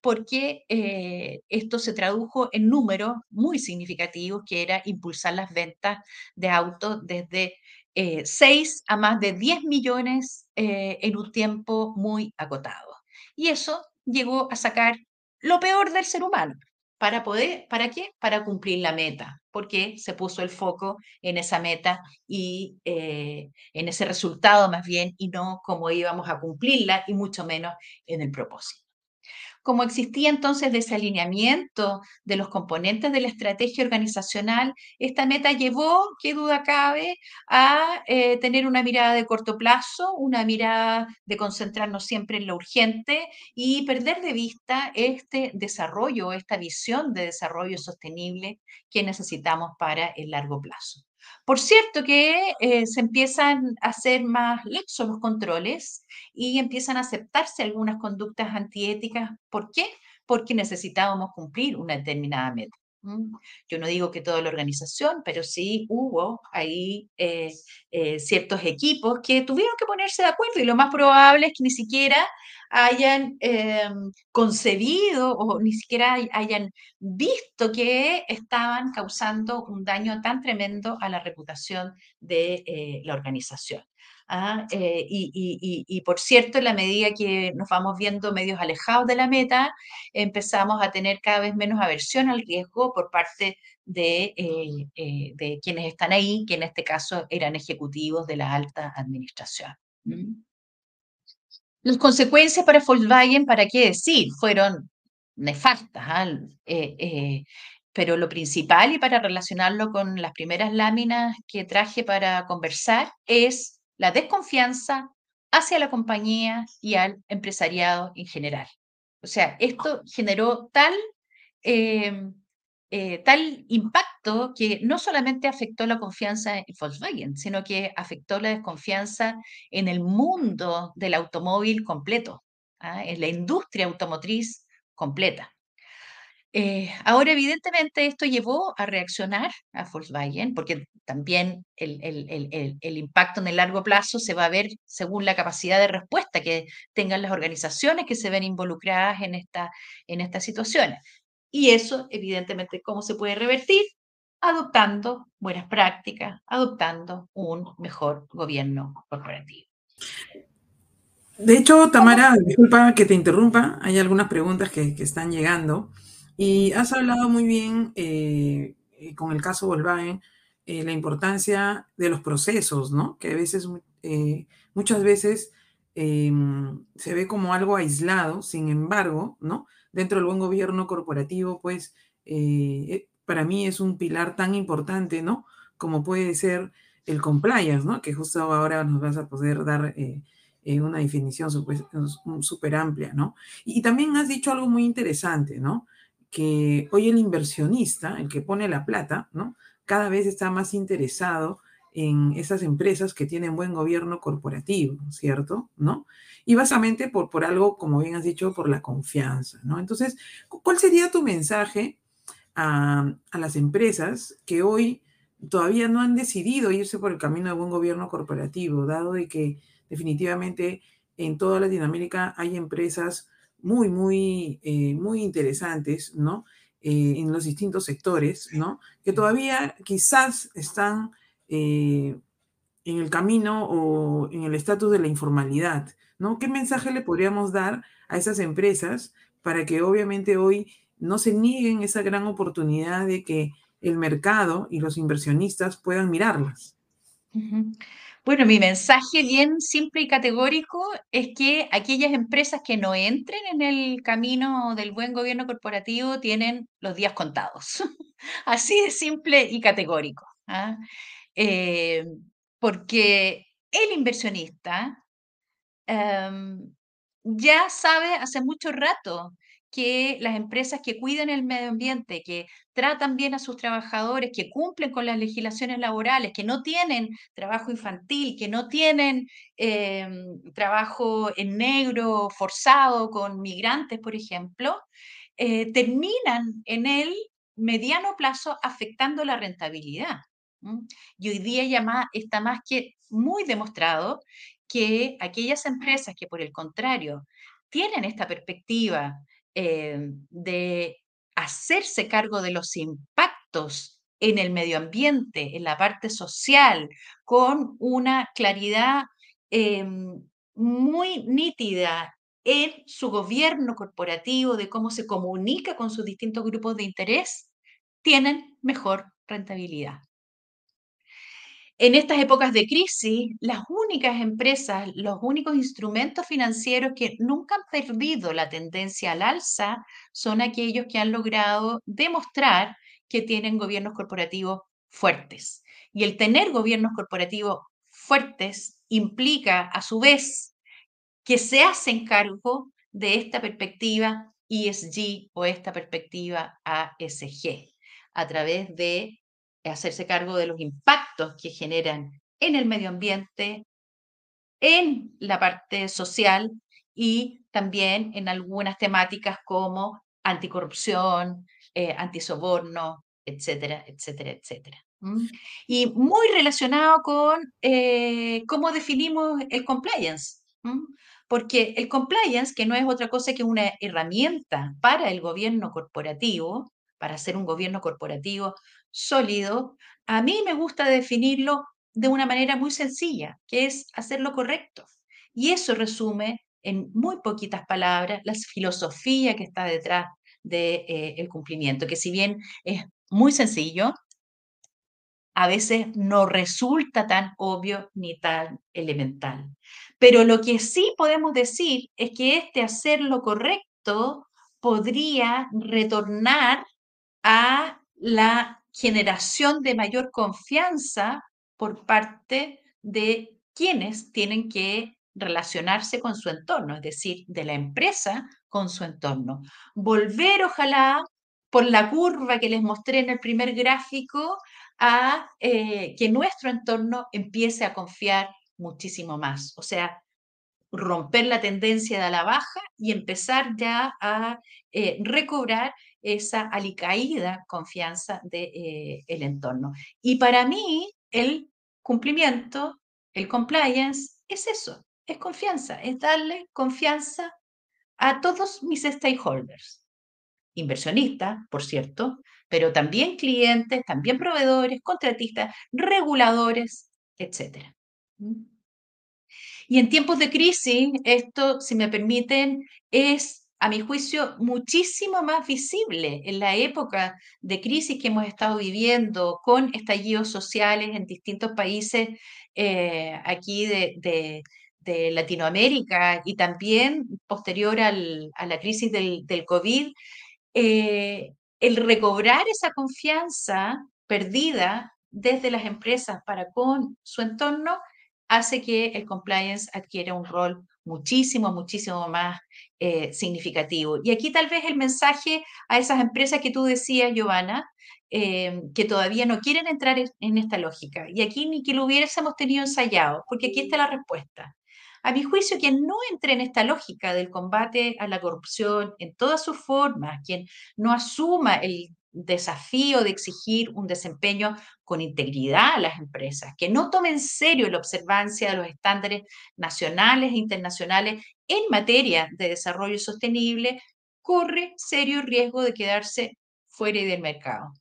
porque eh, esto se tradujo en números muy significativos, que era impulsar las ventas de autos desde 6 eh, a más de 10 millones en un tiempo muy acotado. Y eso llegó a sacar lo peor del ser humano, para poder, ¿para qué? Para cumplir la meta, porque se puso el foco en esa meta y eh, en ese resultado más bien, y no cómo íbamos a cumplirla, y mucho menos en el propósito. Como existía entonces desalineamiento de los componentes de la estrategia organizacional, esta meta llevó, qué duda cabe, a eh, tener una mirada de corto plazo, una mirada de concentrarnos siempre en lo urgente y perder de vista este desarrollo, esta visión de desarrollo sostenible que necesitamos para el largo plazo. Por cierto que eh, se empiezan a hacer más laxos los controles y empiezan a aceptarse algunas conductas antiéticas. ¿Por qué? Porque necesitábamos cumplir una determinada meta. Yo no digo que toda la organización, pero sí hubo ahí eh, eh, ciertos equipos que tuvieron que ponerse de acuerdo y lo más probable es que ni siquiera hayan em, concebido o ni siquiera hayan visto que estaban causando un daño tan tremendo a la reputación de eh, la organización. ¿Ah? Eh, y, por cierto, en la medida que nos vamos viendo medios alejados de la meta, empezamos a tener cada vez menos aversión al riesgo por parte de, eh, de quienes están ahí, que en este caso eran ejecutivos de la alta administración. Las consecuencias para Volkswagen, ¿para qué decir? Fueron nefastas, ¿ah? eh, eh, pero lo principal, y para relacionarlo con las primeras láminas que traje para conversar, es la desconfianza hacia la compañía y al empresariado en general. O sea, esto generó tal eh, eh, tal impacto que no solamente afectó la confianza en Volkswagen, sino que afectó la desconfianza en el mundo del automóvil completo, ¿ah? en la industria automotriz completa. Eh, ahora, evidentemente, esto llevó a reaccionar a Volkswagen, porque también el, el, impacto en el largo plazo se va a ver según la capacidad de respuesta que tengan las organizaciones que se ven involucradas en, esta, en estas situaciones. Y eso, evidentemente, ¿cómo se puede revertir? Adoptando buenas prácticas, adoptando un mejor gobierno corporativo. De hecho, Tamara, disculpa que te interrumpa, hay algunas preguntas que, están llegando y has hablado muy bien eh, eh, con el caso Volkswagen, eh, la importancia de los procesos, ¿no? Que a veces, muchas veces se ve como algo aislado, sin embargo, ¿no? dentro del buen gobierno corporativo, pues para mí es un pilar tan importante, ¿no? Como puede ser el compliance, ¿no? Que justo ahora nos vas a poder dar una definición súper amplia, ¿no? Y, también has dicho algo muy interesante, ¿no? Que hoy el inversionista, el que pone la plata, ¿no? Cada vez está más interesado en esas empresas que tienen buen gobierno corporativo, ¿cierto? ¿No? Y básicamente por, por algo, como bien has dicho, por la confianza, ¿no? Entonces, ¿cuál sería tu mensaje a, las empresas que hoy todavía no han decidido irse por el camino de buen gobierno corporativo, dado de que definitivamente en toda Latinoamérica hay empresas muy, muy, eh, muy interesantes, ¿no? Eh, en los distintos sectores, ¿no? Que todavía quizás están eh, en el camino o en el estatus de la informalidad, ¿no? ¿Qué mensaje le podríamos dar a esas empresas para que obviamente hoy no se nieguen esa gran oportunidad de que el mercado y los inversionistas puedan mirarlas? Bueno, mi mensaje bien simple y categórico es que aquellas empresas que no entren en el camino del buen gobierno corporativo tienen los días contados. Así de simple y categórico. ¿ah? Eh, porque el inversionista em, ya sabe hace mucho rato que las empresas que cuidan el medio ambiente, que tratan bien a sus trabajadores, que cumplen con las legislaciones laborales, que no tienen trabajo infantil, que no tienen em, trabajo en negro forzado con migrantes, por ejemplo, eh, terminan en el mediano plazo afectando la rentabilidad. Y hoy día ya está más que muy demostrado que aquellas empresas que por el contrario tienen esta perspectiva eh, de hacerse cargo de los impactos en el medio ambiente, en la parte social, con una claridad eh, muy nítida en su gobierno corporativo, de cómo se comunica con sus distintos grupos de interés, tienen mejor rentabilidad. En estas épocas de crisis, las únicas empresas, los únicos instrumentos financieros que nunca han perdido la tendencia al alza son aquellos que han logrado demostrar que tienen gobiernos corporativos fuertes. Y el tener gobiernos corporativos fuertes implica, a su vez, que se hacen cargo de esta perspectiva ESG o esta perspectiva ASG a través de hacerse cargo de los impactos que generan en el medio ambiente, en la parte social y también en algunas temáticas como anticorrupción, eh, antisoborno, etcétera, etcétera, etcétera. Y muy relacionado con eh, cómo definimos el compliance, porque el compliance, que no es otra cosa que una herramienta para el gobierno corporativo, para hacer un gobierno corporativo sólido, a mí me gusta definirlo de una manera muy sencilla, que es hacerlo correcto. Y eso resume en muy poquitas palabras la filosofía que está detrás del de, eh, cumplimiento, que si bien es muy sencillo, a veces no resulta tan obvio ni tan elemental. Pero lo que sí podemos decir es que este hacerlo correcto podría retornar a la generación de mayor confianza por parte de quienes tienen que relacionarse con su entorno, es decir, de la empresa con su entorno. Volver, ojalá, por la curva que les mostré en el primer gráfico, a eh, que nuestro entorno empiece a confiar muchísimo más. O sea, romper la tendencia de la baja y empezar ya a eh, recobrar esa alicaída confianza del de, eh, entorno. Y para mí, el cumplimiento, el compliance, es eso, es confianza, es darle confianza a todos mis stakeholders, inversionistas, por cierto, pero también clientes, también proveedores, contratistas, reguladores, etc. ¿Mm? Y en tiempos de crisis, esto, si me permiten, es a mi juicio, muchísimo más visible en la época de crisis que hemos estado viviendo con estallidos sociales en distintos países eh, aquí de, Latinoamérica y también posterior a la crisis del, COVID, eh, el recobrar esa confianza perdida desde las empresas para con su entorno hace que el compliance adquiera un rol muchísimo, muchísimo más eh, significativo. Y aquí tal vez el mensaje a esas empresas que tú decías, Giovanna, eh, que todavía no quieren entrar en, esta lógica. Y aquí ni que lo hubiésemos tenido ensayado, porque aquí está la respuesta. A mi juicio, quien no entre en esta lógica del combate a la corrupción en todas sus formas, quien no asuma el desafío de exigir un desempeño con integridad a las empresas, que no tomen en serio la observancia de los estándares nacionales e internacionales en materia de desarrollo sostenible, corre serio riesgo de quedarse fuera del mercado.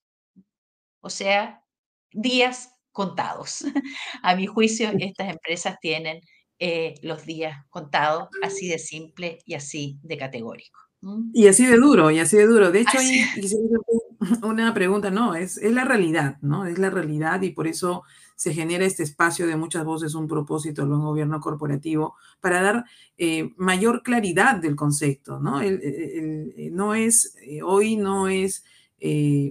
O sea, días contados. A mi juicio, estas empresas tienen eh, los días contados, así de simple y así de categórico. Y así de duro, y así de duro. De hecho, ahí una pregunta, no, es, es la realidad, ¿no? Es la realidad y por eso se genera este espacio de muchas voces, un propósito buen gobierno corporativo, para dar eh, mayor claridad del concepto, ¿no? Eh, no es, eh, hoy no es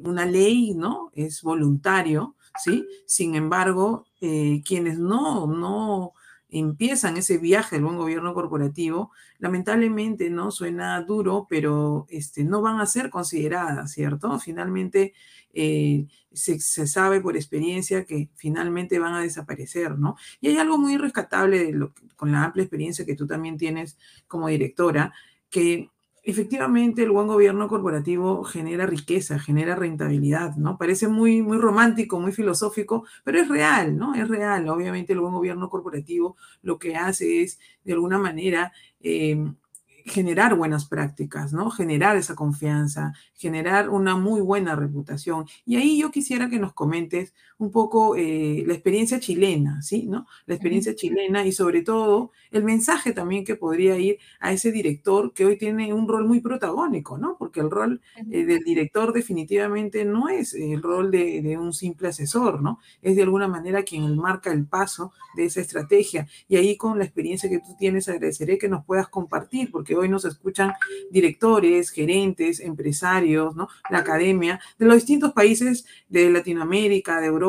una ley, ¿no? Es voluntario, ¿sí? Sin embargo, quienes no, no empiezan ese viaje del buen gobierno corporativo, lamentablemente no suena duro, pero este, no van a ser consideradas, ¿cierto? Finalmente eh, se, sabe por experiencia que finalmente van a desaparecer, ¿no? Y hay algo muy rescatable con la amplia experiencia que tú también tienes como directora, que efectivamente el buen gobierno corporativo genera riqueza, genera rentabilidad, ¿no? Parece muy, muy romántico, muy filosófico, pero es real, ¿no? Es real. Obviamente el buen gobierno corporativo lo que hace es, de alguna manera, em, generar buenas prácticas, ¿no? Generar esa confianza, generar una muy buena reputación. Y ahí yo quisiera que nos comentes un poco eh, la experiencia chilena, ¿sí? ¿no? La experiencia chilena y sobre todo el mensaje también que podría ir a ese director que hoy tiene un rol muy protagónico, ¿no? Porque el rol eh, del director definitivamente no es el rol de, de, un simple asesor, ¿no? Es de alguna manera quien marca el paso de esa estrategia. Y ahí con la experiencia que tú tienes, agradeceré que nos puedas compartir, porque hoy nos escuchan directores, gerentes, empresarios, ¿no? La academia de los distintos países de Latinoamérica, de Europa,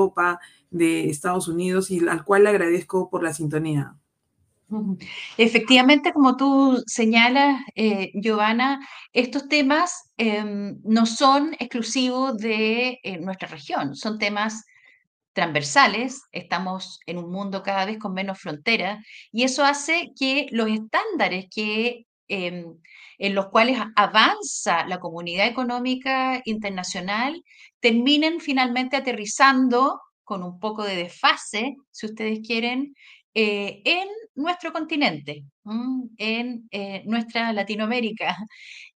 de Estados Unidos, y al cual le agradezco por la sintonía. Efectivamente, como tú señalas, eh, Giovanna, estos temas eh, no son exclusivos de eh, nuestra región, son temas transversales, estamos en un mundo cada vez con menos fronteras y eso hace que los estándares que, eh, en los cuales avanza la comunidad económica internacional terminen finalmente aterrizando con un poco de desfase, si ustedes quieren, eh, en nuestro continente, en eh, nuestra Latinoamérica.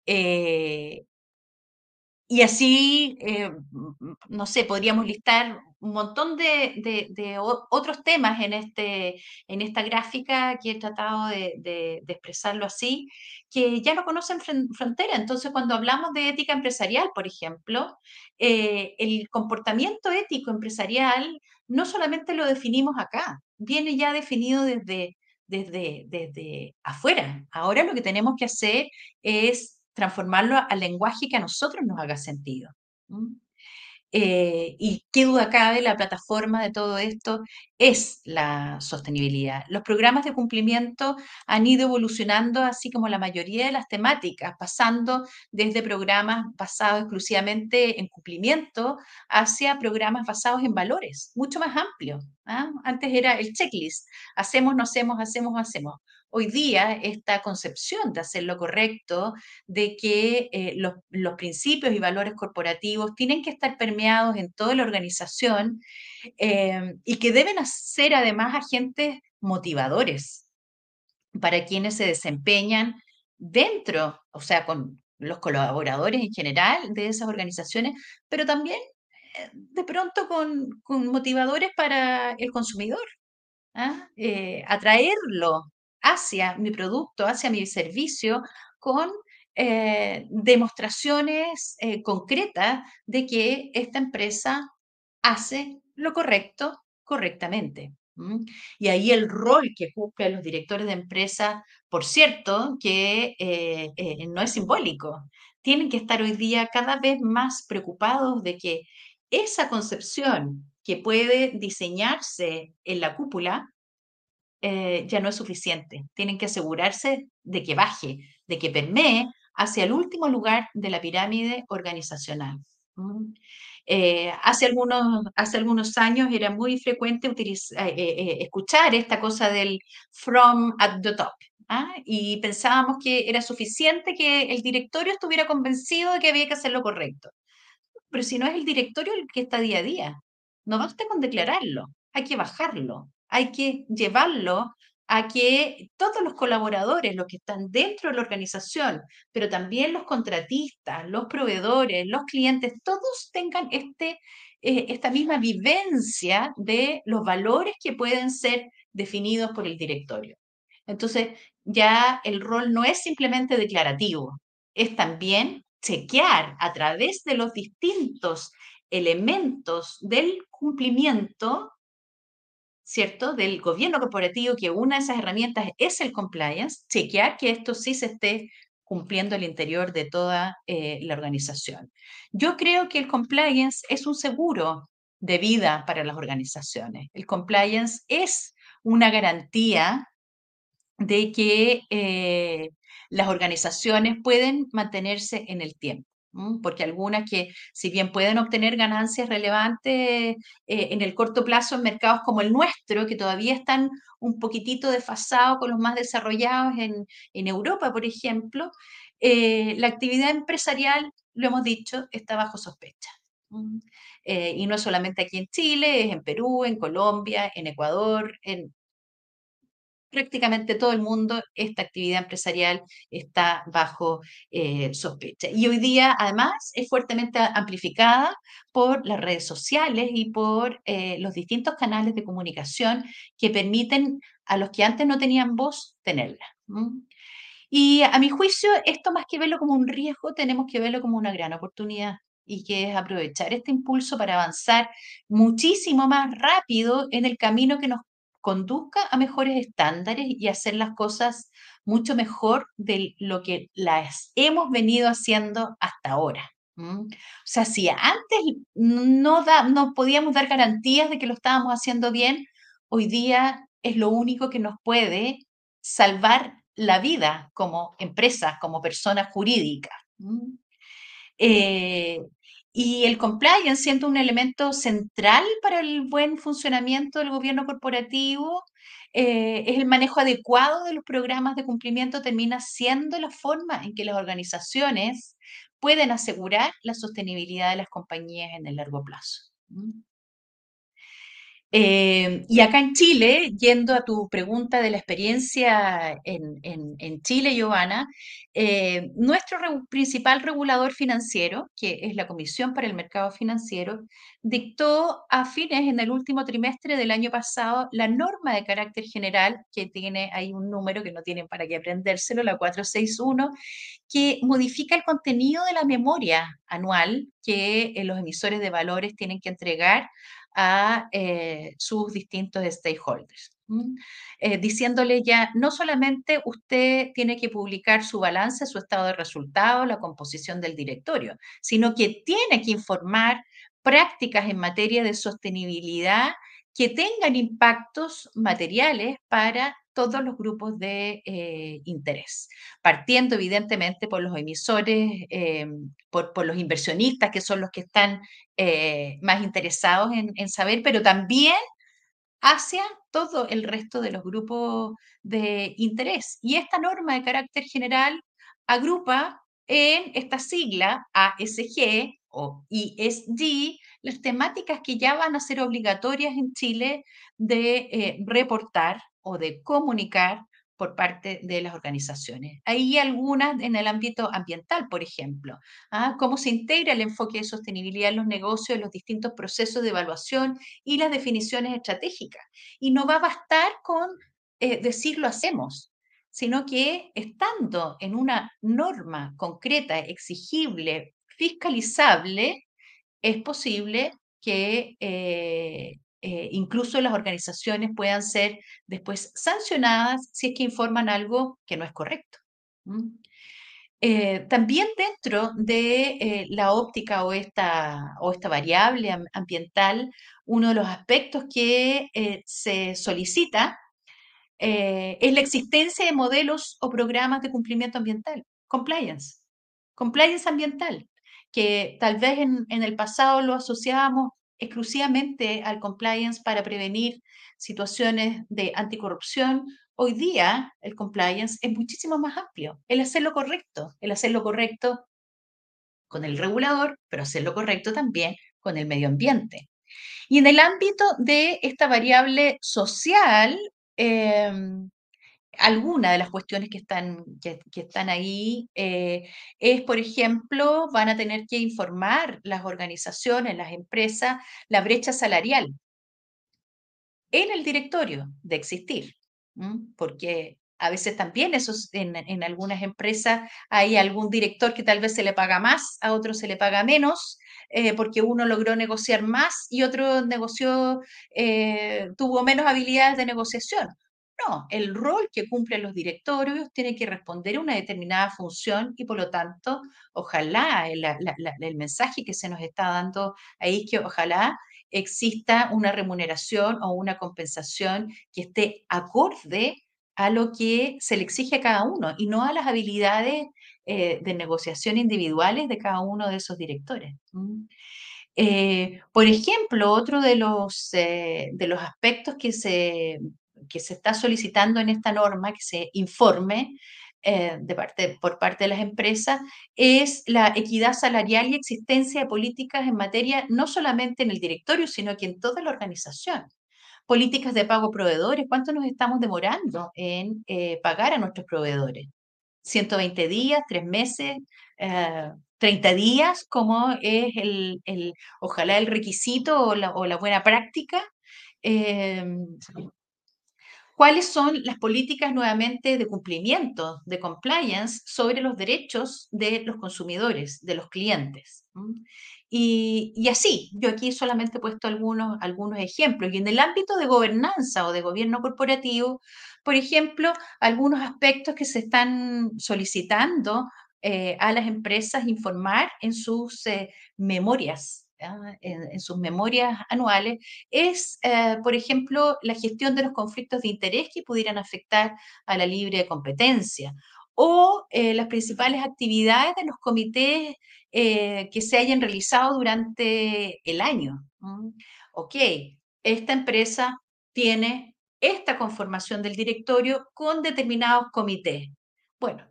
Eh, y así, no sé, podríamos listar un montón de, otros temas en, este, en esta gráfica que he tratado de, expresarlo así, que ya no conocen frontera. Entonces, cuando hablamos de ética empresarial, por ejemplo, eh, el comportamiento ético empresarial no solamente lo definimos acá, viene ya definido desde afuera. Ahora lo que tenemos que hacer es transformarlo al lenguaje que a nosotros nos haga sentido. Eh, y qué duda cabe, la plataforma de todo esto es la sostenibilidad. Los programas de cumplimiento han ido evolucionando así como la mayoría de las temáticas, pasando desde programas basados exclusivamente en cumplimiento hacia programas basados en valores, mucho más amplios. ¿ah? Antes era el checklist, hacemos, no hacemos, hacemos, hacemos hoy día esta concepción de hacer lo correcto, de que eh, los, principios y valores corporativos tienen que estar permeados en toda la organización eh, y que deben ser además agentes motivadores para quienes se desempeñan dentro, o sea, con los colaboradores en general de esas organizaciones, pero también eh, de pronto con, motivadores para el consumidor. ¿ah? atraerlo hacia mi producto, hacia mi servicio, con eh, demostraciones eh, concretas de que esta empresa hace lo correcto correctamente. Y ahí el rol que cumplen los directores de empresa, por cierto, que eh, no es simbólico, tienen que estar hoy día cada vez más preocupados de que esa concepción que puede diseñarse en la cúpula eh, ya no es suficiente. Tienen que asegurarse de que baje, de que permee hacia el último lugar de la pirámide organizacional. Eh, hace, algunos, hace algunos años era muy frecuente eh, escuchar esta cosa del from at the top. ¿ah? Y pensábamos que era suficiente que el directorio estuviera convencido de que había que hacer lo correcto. Pero si no es el directorio el que está día a día, no basta con declararlo, hay que bajarlo, hay que llevarlo a que todos los colaboradores, los que están dentro de la organización, pero también los contratistas, los proveedores, los clientes, todos tengan este, eh, esta misma vivencia de los valores que pueden ser definidos por el directorio. Entonces, ya el rol no es simplemente declarativo, es también chequear a través de los distintos elementos del cumplimiento ¿cierto? Del gobierno corporativo, que una de esas herramientas es el compliance, chequear que esto sí se esté cumpliendo al interior de toda eh, la organización. Yo creo que el compliance es un seguro de vida para las organizaciones. El compliance es una garantía de que eh, las organizaciones pueden mantenerse en el tiempo porque algunas que, si bien pueden obtener ganancias relevantes eh, en el corto plazo en mercados como el nuestro, que todavía están un poquitito desfasados con los más desarrollados en, Europa, por ejemplo, eh, la actividad empresarial, lo hemos dicho, está bajo sospecha. Eh, y no es solamente aquí en Chile, es en Perú, en Colombia, en Ecuador, en prácticamente todo el mundo, esta actividad empresarial está bajo eh, sospecha. Y hoy día, además, es fuertemente amplificada por las redes sociales y por eh, los distintos canales de comunicación que permiten a los que antes no tenían voz tenerla. Y a mi juicio, esto más que verlo como un riesgo, tenemos que verlo como una gran oportunidad y que es aprovechar este impulso para avanzar muchísimo más rápido en el camino que nos conduzca a mejores estándares y hacer las cosas mucho mejor de lo que las hemos venido haciendo hasta ahora. O sea, si antes no, da, no podíamos dar garantías de que lo estábamos haciendo bien, hoy día es lo único que nos puede salvar la vida como empresa, como persona jurídica. Eh, y el compliance, siendo un elemento central para el buen funcionamiento del gobierno corporativo, eh, es el manejo adecuado de los programas de cumplimiento, termina siendo la forma en que las organizaciones pueden asegurar la sostenibilidad de las compañías en el largo plazo. Eh, y acá en Chile, yendo a tu pregunta de la experiencia en, Chile, Giovanna, eh, nuestro principal regulador financiero, que es la Comisión para el Mercado Financiero, dictó a fines en el último trimestre del año pasado la norma de carácter general, que tiene ahí un número que no tienen para qué aprendérselo, la 461, que modifica el contenido de la memoria anual que eh, los emisores de valores tienen que entregar a eh, sus distintos stakeholders. Eh, diciéndole ya, no solamente usted tiene que publicar su balance, su estado de resultados, la composición del directorio, sino que tiene que informar prácticas en materia de sostenibilidad que tengan impactos materiales para todos los grupos de eh, interés, partiendo evidentemente por los emisores, eh, por, los inversionistas, que son los que están eh, más interesados en, en, saber, pero también hacia todo el resto de los grupos de interés. Y esta norma de carácter general agrupa en esta sigla ASG o ESG las temáticas que ya van a ser obligatorias en Chile de reportar o de comunicar por parte de las organizaciones. Hay algunas en el ámbito ambiental, por ejemplo, ¿ah? cómo se integra el enfoque de sostenibilidad en los negocios, en los distintos procesos de evaluación y las definiciones estratégicas. Y no va a bastar con eh, decir lo hacemos, sino que estando en una norma concreta, exigible, fiscalizable, es posible que eh, eh, incluso las organizaciones puedan ser después sancionadas si es que informan algo que no es correcto. Eh, también dentro de la óptica o esta, o esta variable ambiental, uno de los aspectos que se solicita es la existencia de modelos o programas de cumplimiento ambiental, compliance, compliance ambiental, que tal vez en, el pasado lo asociábamos exclusivamente al compliance para prevenir situaciones de anticorrupción, hoy día el compliance es muchísimo más amplio. El hacer lo correcto, el hacer lo correcto con el regulador, pero hacer lo correcto también con el medio ambiente. Y en el ámbito de esta variable social, eh, alguna de las cuestiones que están, que, están ahí eh, es, por ejemplo, van a tener que informar las organizaciones, las empresas, la brecha salarial en el directorio de existir, porque a veces también esos, en, en, algunas empresas hay algún director que tal vez se le paga más, a otro se le paga menos, eh, porque uno logró negociar más y otro negoció, eh, tuvo menos habilidades de negociación. No, el rol que cumplen los directorios tiene que responder a una determinada función y por lo tanto, ojalá el, mensaje que se nos está dando ahí, que ojalá exista una remuneración o una compensación que esté acorde a lo que se le exige a cada uno y no a las habilidades eh, de negociación individuales de cada uno de esos directores. Eh, por ejemplo, otro de los, eh, de los aspectos que se que se está solicitando en esta norma, que se informe eh, de parte, por parte de las empresas, es la equidad salarial y existencia de políticas en materia no solamente en el directorio, sino que en toda la organización. políticas de pago proveedores. ¿Cuánto nos estamos demorando en eh, pagar a nuestros proveedores? 120 días, tres meses, 30 eh, días, como es el, el, ojalá el requisito o la, o la buena práctica. Em, ¿Cuáles son las políticas nuevamente de cumplimiento, de compliance sobre los derechos de los consumidores, de los clientes? Y, y, así, yo aquí solamente he puesto algunos, algunos ejemplos. Y en el ámbito de gobernanza o de gobierno corporativo, por ejemplo, algunos aspectos que se están solicitando eh, a las empresas informar en sus eh, memorias en, sus memorias anuales es, eh, por ejemplo, la gestión de los conflictos de interés que pudieran afectar a la libre competencia o eh, las principales actividades de los comités eh, que se hayan realizado durante el año. Ok, esta empresa tiene esta conformación del directorio con determinados comités. Bueno,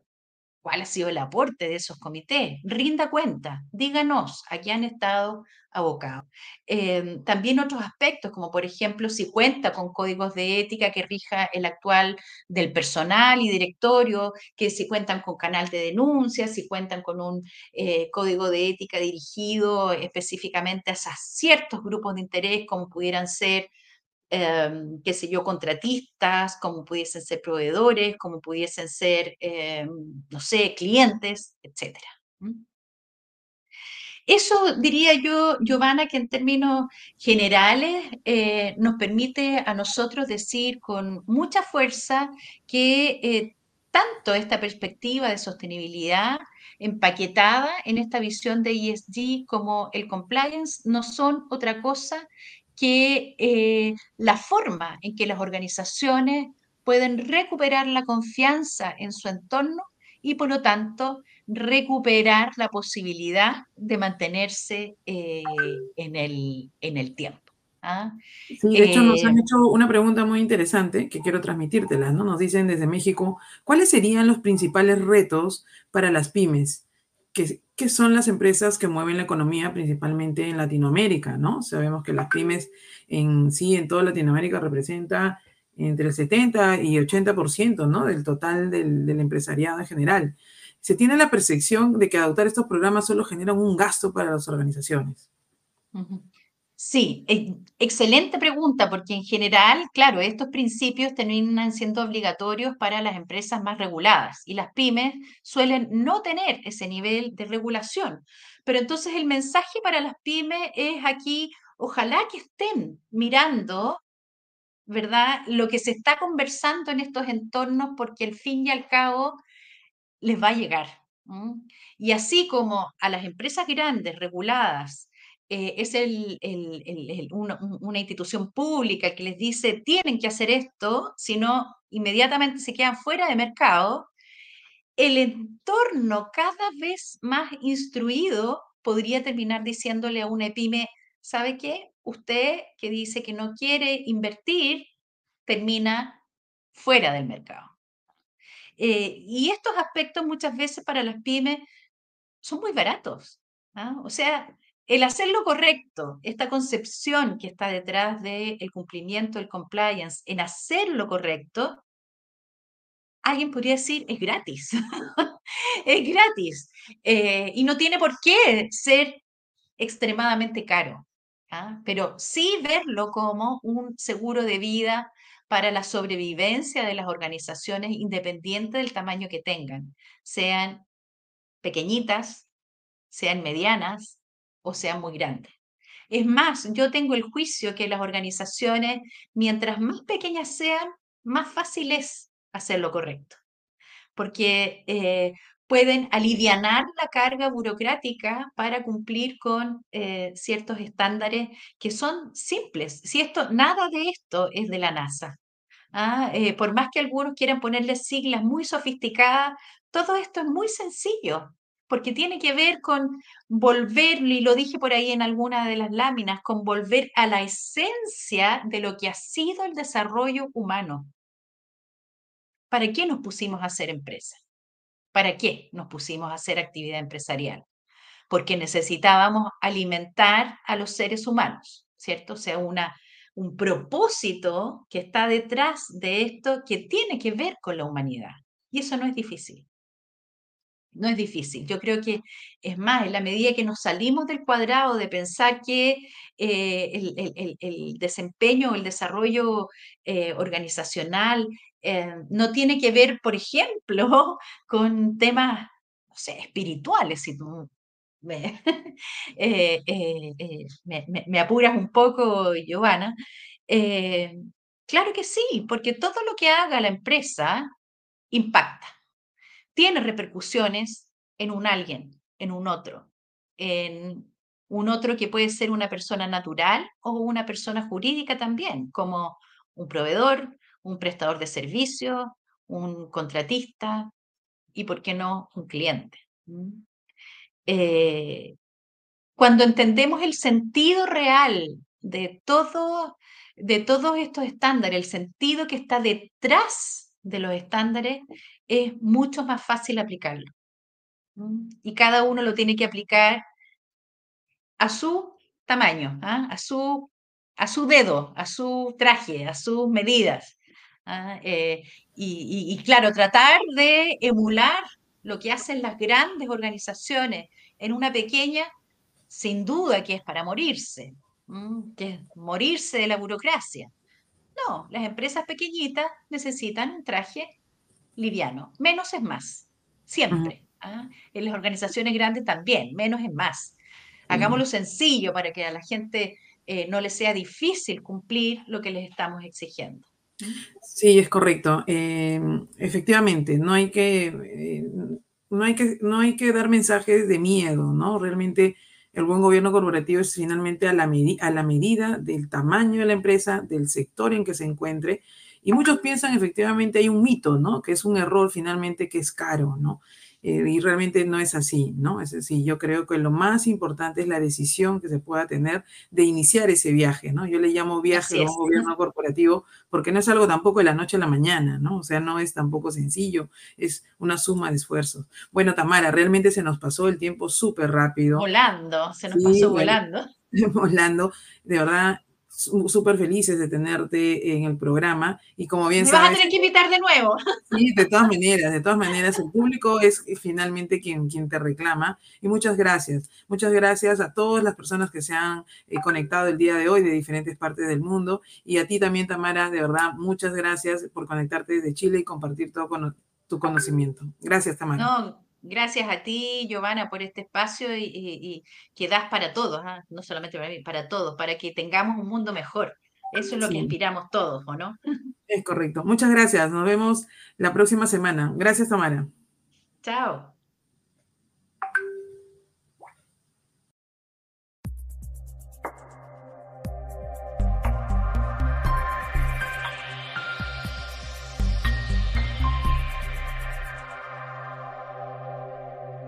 cuál ha sido el aporte de esos comités. Rinda cuenta, díganos a han estado abocados. Em, también otros aspectos, como por ejemplo si cuenta con códigos de ética que rija el actual del personal y directorio, que si cuentan con canal de denuncia, si cuentan con un eh, código de ética dirigido específicamente a ciertos grupos de interés, como pudieran ser Em, qué sé yo, contratistas, como pudiesen ser proveedores, como pudiesen ser, em, no sé, clientes, etc. Eso diría yo, Giovanna, que en términos generales eh, nos permite a nosotros decir con mucha fuerza que eh, tanto esta perspectiva de sostenibilidad empaquetada en esta visión de ESG como el compliance no son otra cosa que eh, la forma en que las organizaciones pueden recuperar la confianza en su entorno y por lo tanto recuperar la posibilidad de mantenerse eh, en, el, en el tiempo. ¿ah? Sí, de hecho nos han eh, hecho una pregunta muy interesante que quiero transmitírtela, ¿no? Nos dicen desde México, ¿cuáles serían los principales retos para las pymes? Que, son las empresas que mueven la economía principalmente en Latinoamérica, ¿no? Sabemos que las pymes en sí, en toda Latinoamérica, representa entre el 70 y 80%, ¿no? Del total del, empresariado en general. Se tiene la percepción de que adoptar estos programas solo generan un gasto para las organizaciones. Sí, excelente pregunta, porque en general, claro, estos principios terminan siendo obligatorios para las empresas más reguladas y las pymes suelen no tener ese nivel de regulación. Pero entonces el mensaje para las pymes es aquí, ojalá que estén mirando, ¿verdad? Lo que se está conversando en estos entornos, porque al fin y al cabo les va a llegar. Y así como a las empresas grandes, reguladas, eh, es el, una, institución pública que les dice tienen que hacer esto, si no, inmediatamente se quedan fuera de mercado, el entorno cada vez más instruido podría terminar diciéndole a una pyme, ¿sabe qué? Usted que dice que no quiere invertir, termina fuera del mercado. Eh, y estos aspectos muchas veces para las pymes son muy baratos. ¿ah? O sea, el hacer lo correcto, esta concepción que está detrás del cumplimiento, el compliance, en hacer lo correcto, alguien podría decir, es gratis. es gratis. Eh, y no tiene por qué ser extremadamente caro. ¿ah? Pero sí verlo como un seguro de vida para la sobrevivencia de las organizaciones independientes del tamaño que tengan, sean pequeñitas, sean medianas, o sean muy grandes. Es más, yo tengo el juicio que las organizaciones, mientras más pequeñas sean, más fácil es hacer lo correcto, porque eh, pueden aliviar la carga burocrática para cumplir con eh, ciertos estándares que son simples. Si esto, nada de esto es de la NASA. ¿ah? Eh, por más que algunos quieran ponerle siglas muy sofisticadas, todo esto es muy sencillo porque tiene que ver con volver, y lo dije por ahí en alguna de las láminas, con volver a la esencia de lo que ha sido el desarrollo humano. ¿Para qué nos pusimos a hacer empresa? ¿Para qué nos pusimos a hacer actividad empresarial? Porque necesitábamos alimentar a los seres humanos, ¿cierto? O sea, una, un propósito que está detrás de esto que tiene que ver con la humanidad. Y eso no es difícil. No es difícil. Yo creo que es más, en la medida que nos salimos del cuadrado de pensar que eh, el, desempeño o el desarrollo eh, organizacional eh, no tiene que ver, por ejemplo, con temas, no sé, espirituales, si tú me, me, apuras un poco, Giovanna. claro que sí, porque todo lo que haga la empresa impacta tiene repercusiones en un alguien, en un otro, en un otro que puede ser una persona natural o una persona jurídica también, como un proveedor, un prestador de servicios, un contratista y, ¿por qué no, un cliente? Eh, cuando entendemos el sentido real de, todo, de todos estos estándares, el sentido que está detrás de los estándares, es mucho más fácil aplicarlo. Y cada uno lo tiene que aplicar a su tamaño, ¿ah? a, su, a su dedo, a su traje, a sus medidas. ¿ah? Eh, y, claro, tratar de emular lo que hacen las grandes organizaciones en una pequeña, sin duda que es para morirse, que es morirse de la burocracia. No, las empresas pequeñitas necesitan un traje liviano. Menos es más, siempre. ¿ah? En las organizaciones grandes también, menos es más. Hagámoslo sencillo para que a la gente eh, no le sea difícil cumplir lo que les estamos exigiendo. Sí, es correcto. Em, efectivamente, no hay que, eh, no hay que, no hay que dar mensajes de miedo, ¿no? Realmente el buen gobierno corporativo es finalmente a la, medida del tamaño de la empresa, del sector en que se encuentre y muchos piensan efectivamente hay un mito, ¿no? Que es un error finalmente que es caro, ¿no? Eh, y realmente no es así, ¿no? Es decir, yo creo que lo más importante es la decisión que se pueda tener de iniciar ese viaje, ¿no? Yo le llamo viaje a un gobierno corporativo porque no es algo tampoco de la noche a la mañana, ¿no? O sea, no es tampoco sencillo, es una suma de esfuerzos. Bueno, Tamara, realmente se nos pasó el tiempo súper rápido. Volando, se nos pasó volando. Volando, de verdad, súper felices de tenerte en el programa y como bien Me sabes... vas a tener que invitar de nuevo. Sí, de todas maneras, de todas maneras, el público es finalmente quien, quien te reclama y muchas gracias. Muchas gracias a todas las personas que se han eh, conectado el día de hoy de diferentes partes del mundo y a ti también, Tamara, de verdad, muchas gracias por conectarte desde Chile y compartir todo con tu conocimiento. Gracias, Tamara. No, Gracias a ti, Giovanna, por este espacio y, que das para todos, ¿ah? no solamente para mí, para todos, para que tengamos un mundo mejor. Eso es lo que inspiramos todos, ¿o no? Es correcto. Muchas gracias. Nos vemos la próxima semana. Gracias, Tamara. Chao.